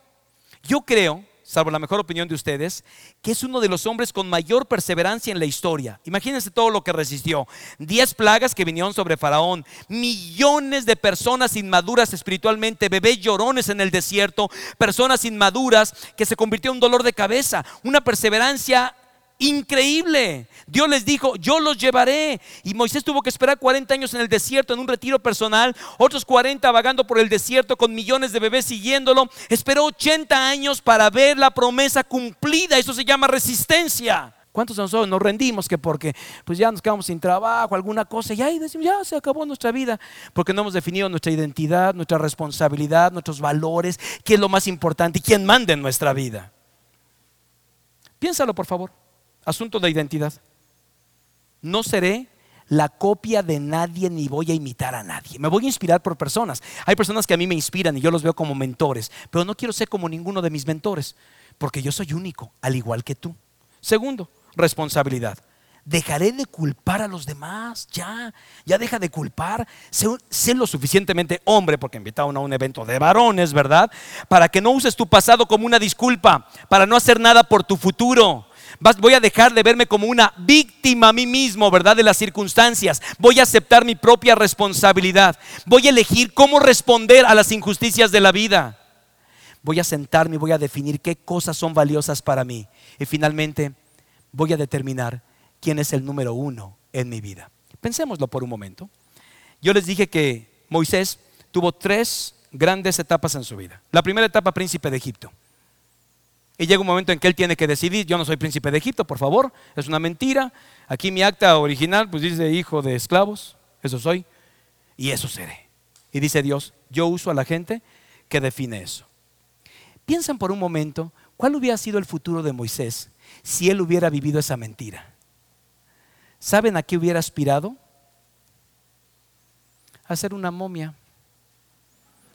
Yo creo salvo la mejor opinión de ustedes, que es uno de los hombres con mayor perseverancia en la historia. Imagínense todo lo que resistió. Diez plagas que vinieron sobre Faraón, millones de personas inmaduras espiritualmente, bebés llorones en el desierto, personas inmaduras que se convirtió en un dolor de cabeza, una perseverancia increíble. Dios les dijo, yo los llevaré. Y Moisés tuvo que esperar 40 años en el desierto, en un retiro personal, otros 40 vagando por el desierto con millones de bebés siguiéndolo. Esperó 80 años para ver la promesa cumplida. Eso se llama resistencia. ¿Cuántos de nosotros nos rendimos que porque pues ya nos quedamos sin trabajo, alguna cosa, y ahí decimos, ya se acabó nuestra vida, porque no hemos definido nuestra identidad, nuestra responsabilidad, nuestros valores, qué es lo más importante y quién manda en nuestra vida? Piénsalo, por favor. Asunto de identidad. No seré la copia de nadie ni voy a imitar a nadie. Me voy a inspirar por personas. Hay personas que a mí me inspiran y yo los veo como mentores, pero no quiero ser como ninguno de mis mentores, porque yo soy único, al igual que tú. Segundo, responsabilidad. Dejaré de culpar a los demás, ya, ya deja de culpar. Sé, lo suficientemente hombre, porque invitaron a un evento de varones, ¿verdad? Para que no uses tu pasado como una disculpa, para no hacer nada por tu futuro voy a dejar de verme como una víctima a mí mismo, ¿verdad? De las circunstancias. Voy a aceptar mi propia responsabilidad. Voy a elegir cómo responder a las injusticias de la vida. Voy a sentarme y voy a definir qué cosas son valiosas para mí. Y finalmente voy a determinar quién es el número uno en mi vida. Pensémoslo por un momento. Yo les dije que Moisés tuvo tres grandes etapas en su vida. La primera etapa, príncipe de Egipto. Y llega un momento en que él tiene que decidir, yo no soy príncipe de Egipto, por favor, es una mentira. Aquí mi acta original pues dice hijo de esclavos, eso soy, y eso seré. Y dice Dios, yo uso a la gente que define eso. Piensen por un momento, ¿cuál hubiera sido el futuro de Moisés si él hubiera vivido esa mentira? ¿Saben a qué hubiera aspirado? A ser una momia.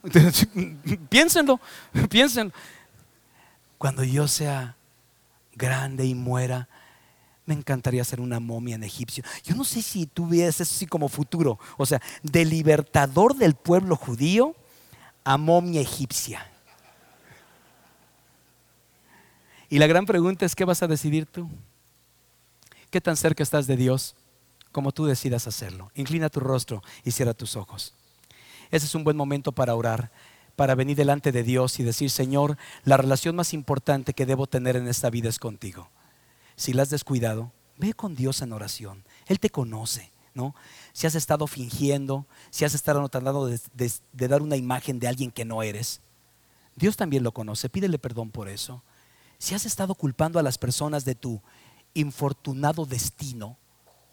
piénsenlo, piénsenlo cuando yo sea grande y muera, me encantaría ser una momia en egipcio. Yo no sé si tú ves eso así como futuro, o sea, de libertador del pueblo judío a momia egipcia. Y la gran pregunta es, ¿qué vas a decidir tú? ¿Qué tan cerca estás de Dios como tú decidas hacerlo? Inclina tu rostro y cierra tus ojos. Ese es un buen momento para orar para venir delante de Dios y decir, Señor, la relación más importante que debo tener en esta vida es contigo. Si la has descuidado, ve con Dios en oración. Él te conoce, ¿no? Si has estado fingiendo, si has estado tratando de, dar una imagen de alguien que no eres, Dios también lo conoce. Pídele perdón por eso. Si has estado culpando a las personas de tu infortunado destino,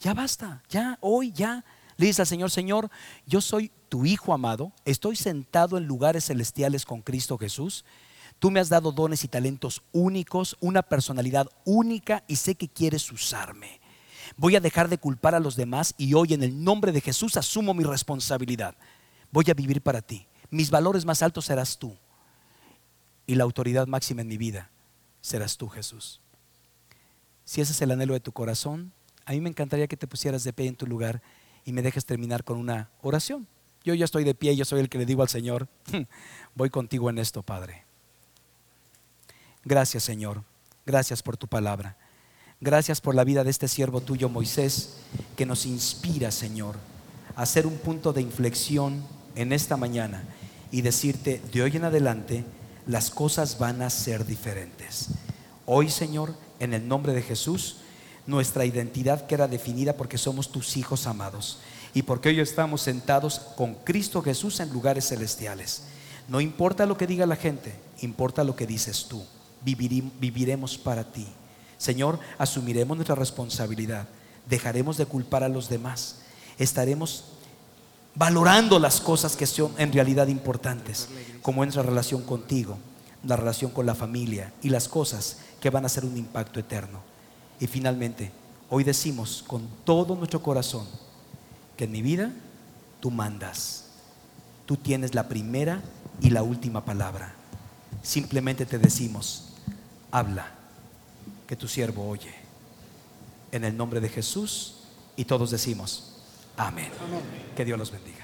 ya basta, ya, hoy, ya. Le dice al Señor, Señor, yo soy tu Hijo amado, estoy sentado en lugares celestiales con Cristo Jesús. Tú me has dado dones y talentos únicos, una personalidad única y sé que quieres usarme. Voy a dejar de culpar a los demás y hoy en el nombre de Jesús asumo mi responsabilidad. Voy a vivir para ti. Mis valores más altos serás tú. Y la autoridad máxima en mi vida serás tú, Jesús. Si ese es el anhelo de tu corazón, a mí me encantaría que te pusieras de pie en tu lugar y me dejes terminar con una oración. Yo ya estoy de pie, yo soy el que le digo al Señor, voy contigo en esto, Padre. Gracias, Señor. Gracias por tu palabra. Gracias por la vida de este siervo tuyo, Moisés, que nos inspira, Señor, a hacer un punto de inflexión en esta mañana y decirte, de hoy en adelante, las cosas van a ser diferentes. Hoy, Señor, en el nombre de Jesús, nuestra identidad queda definida porque somos tus hijos amados y porque hoy estamos sentados con Cristo Jesús en lugares celestiales. No importa lo que diga la gente, importa lo que dices tú. Viviremos para ti. Señor, asumiremos nuestra responsabilidad, dejaremos de culpar a los demás, estaremos valorando las cosas que son en realidad importantes, como nuestra relación contigo, la relación con la familia y las cosas que van a hacer un impacto eterno. Y finalmente, hoy decimos con todo nuestro corazón que en mi vida tú mandas, tú tienes la primera y la última palabra. Simplemente te decimos, habla que tu siervo oye. En el nombre de Jesús y todos decimos, amén. Que Dios los bendiga.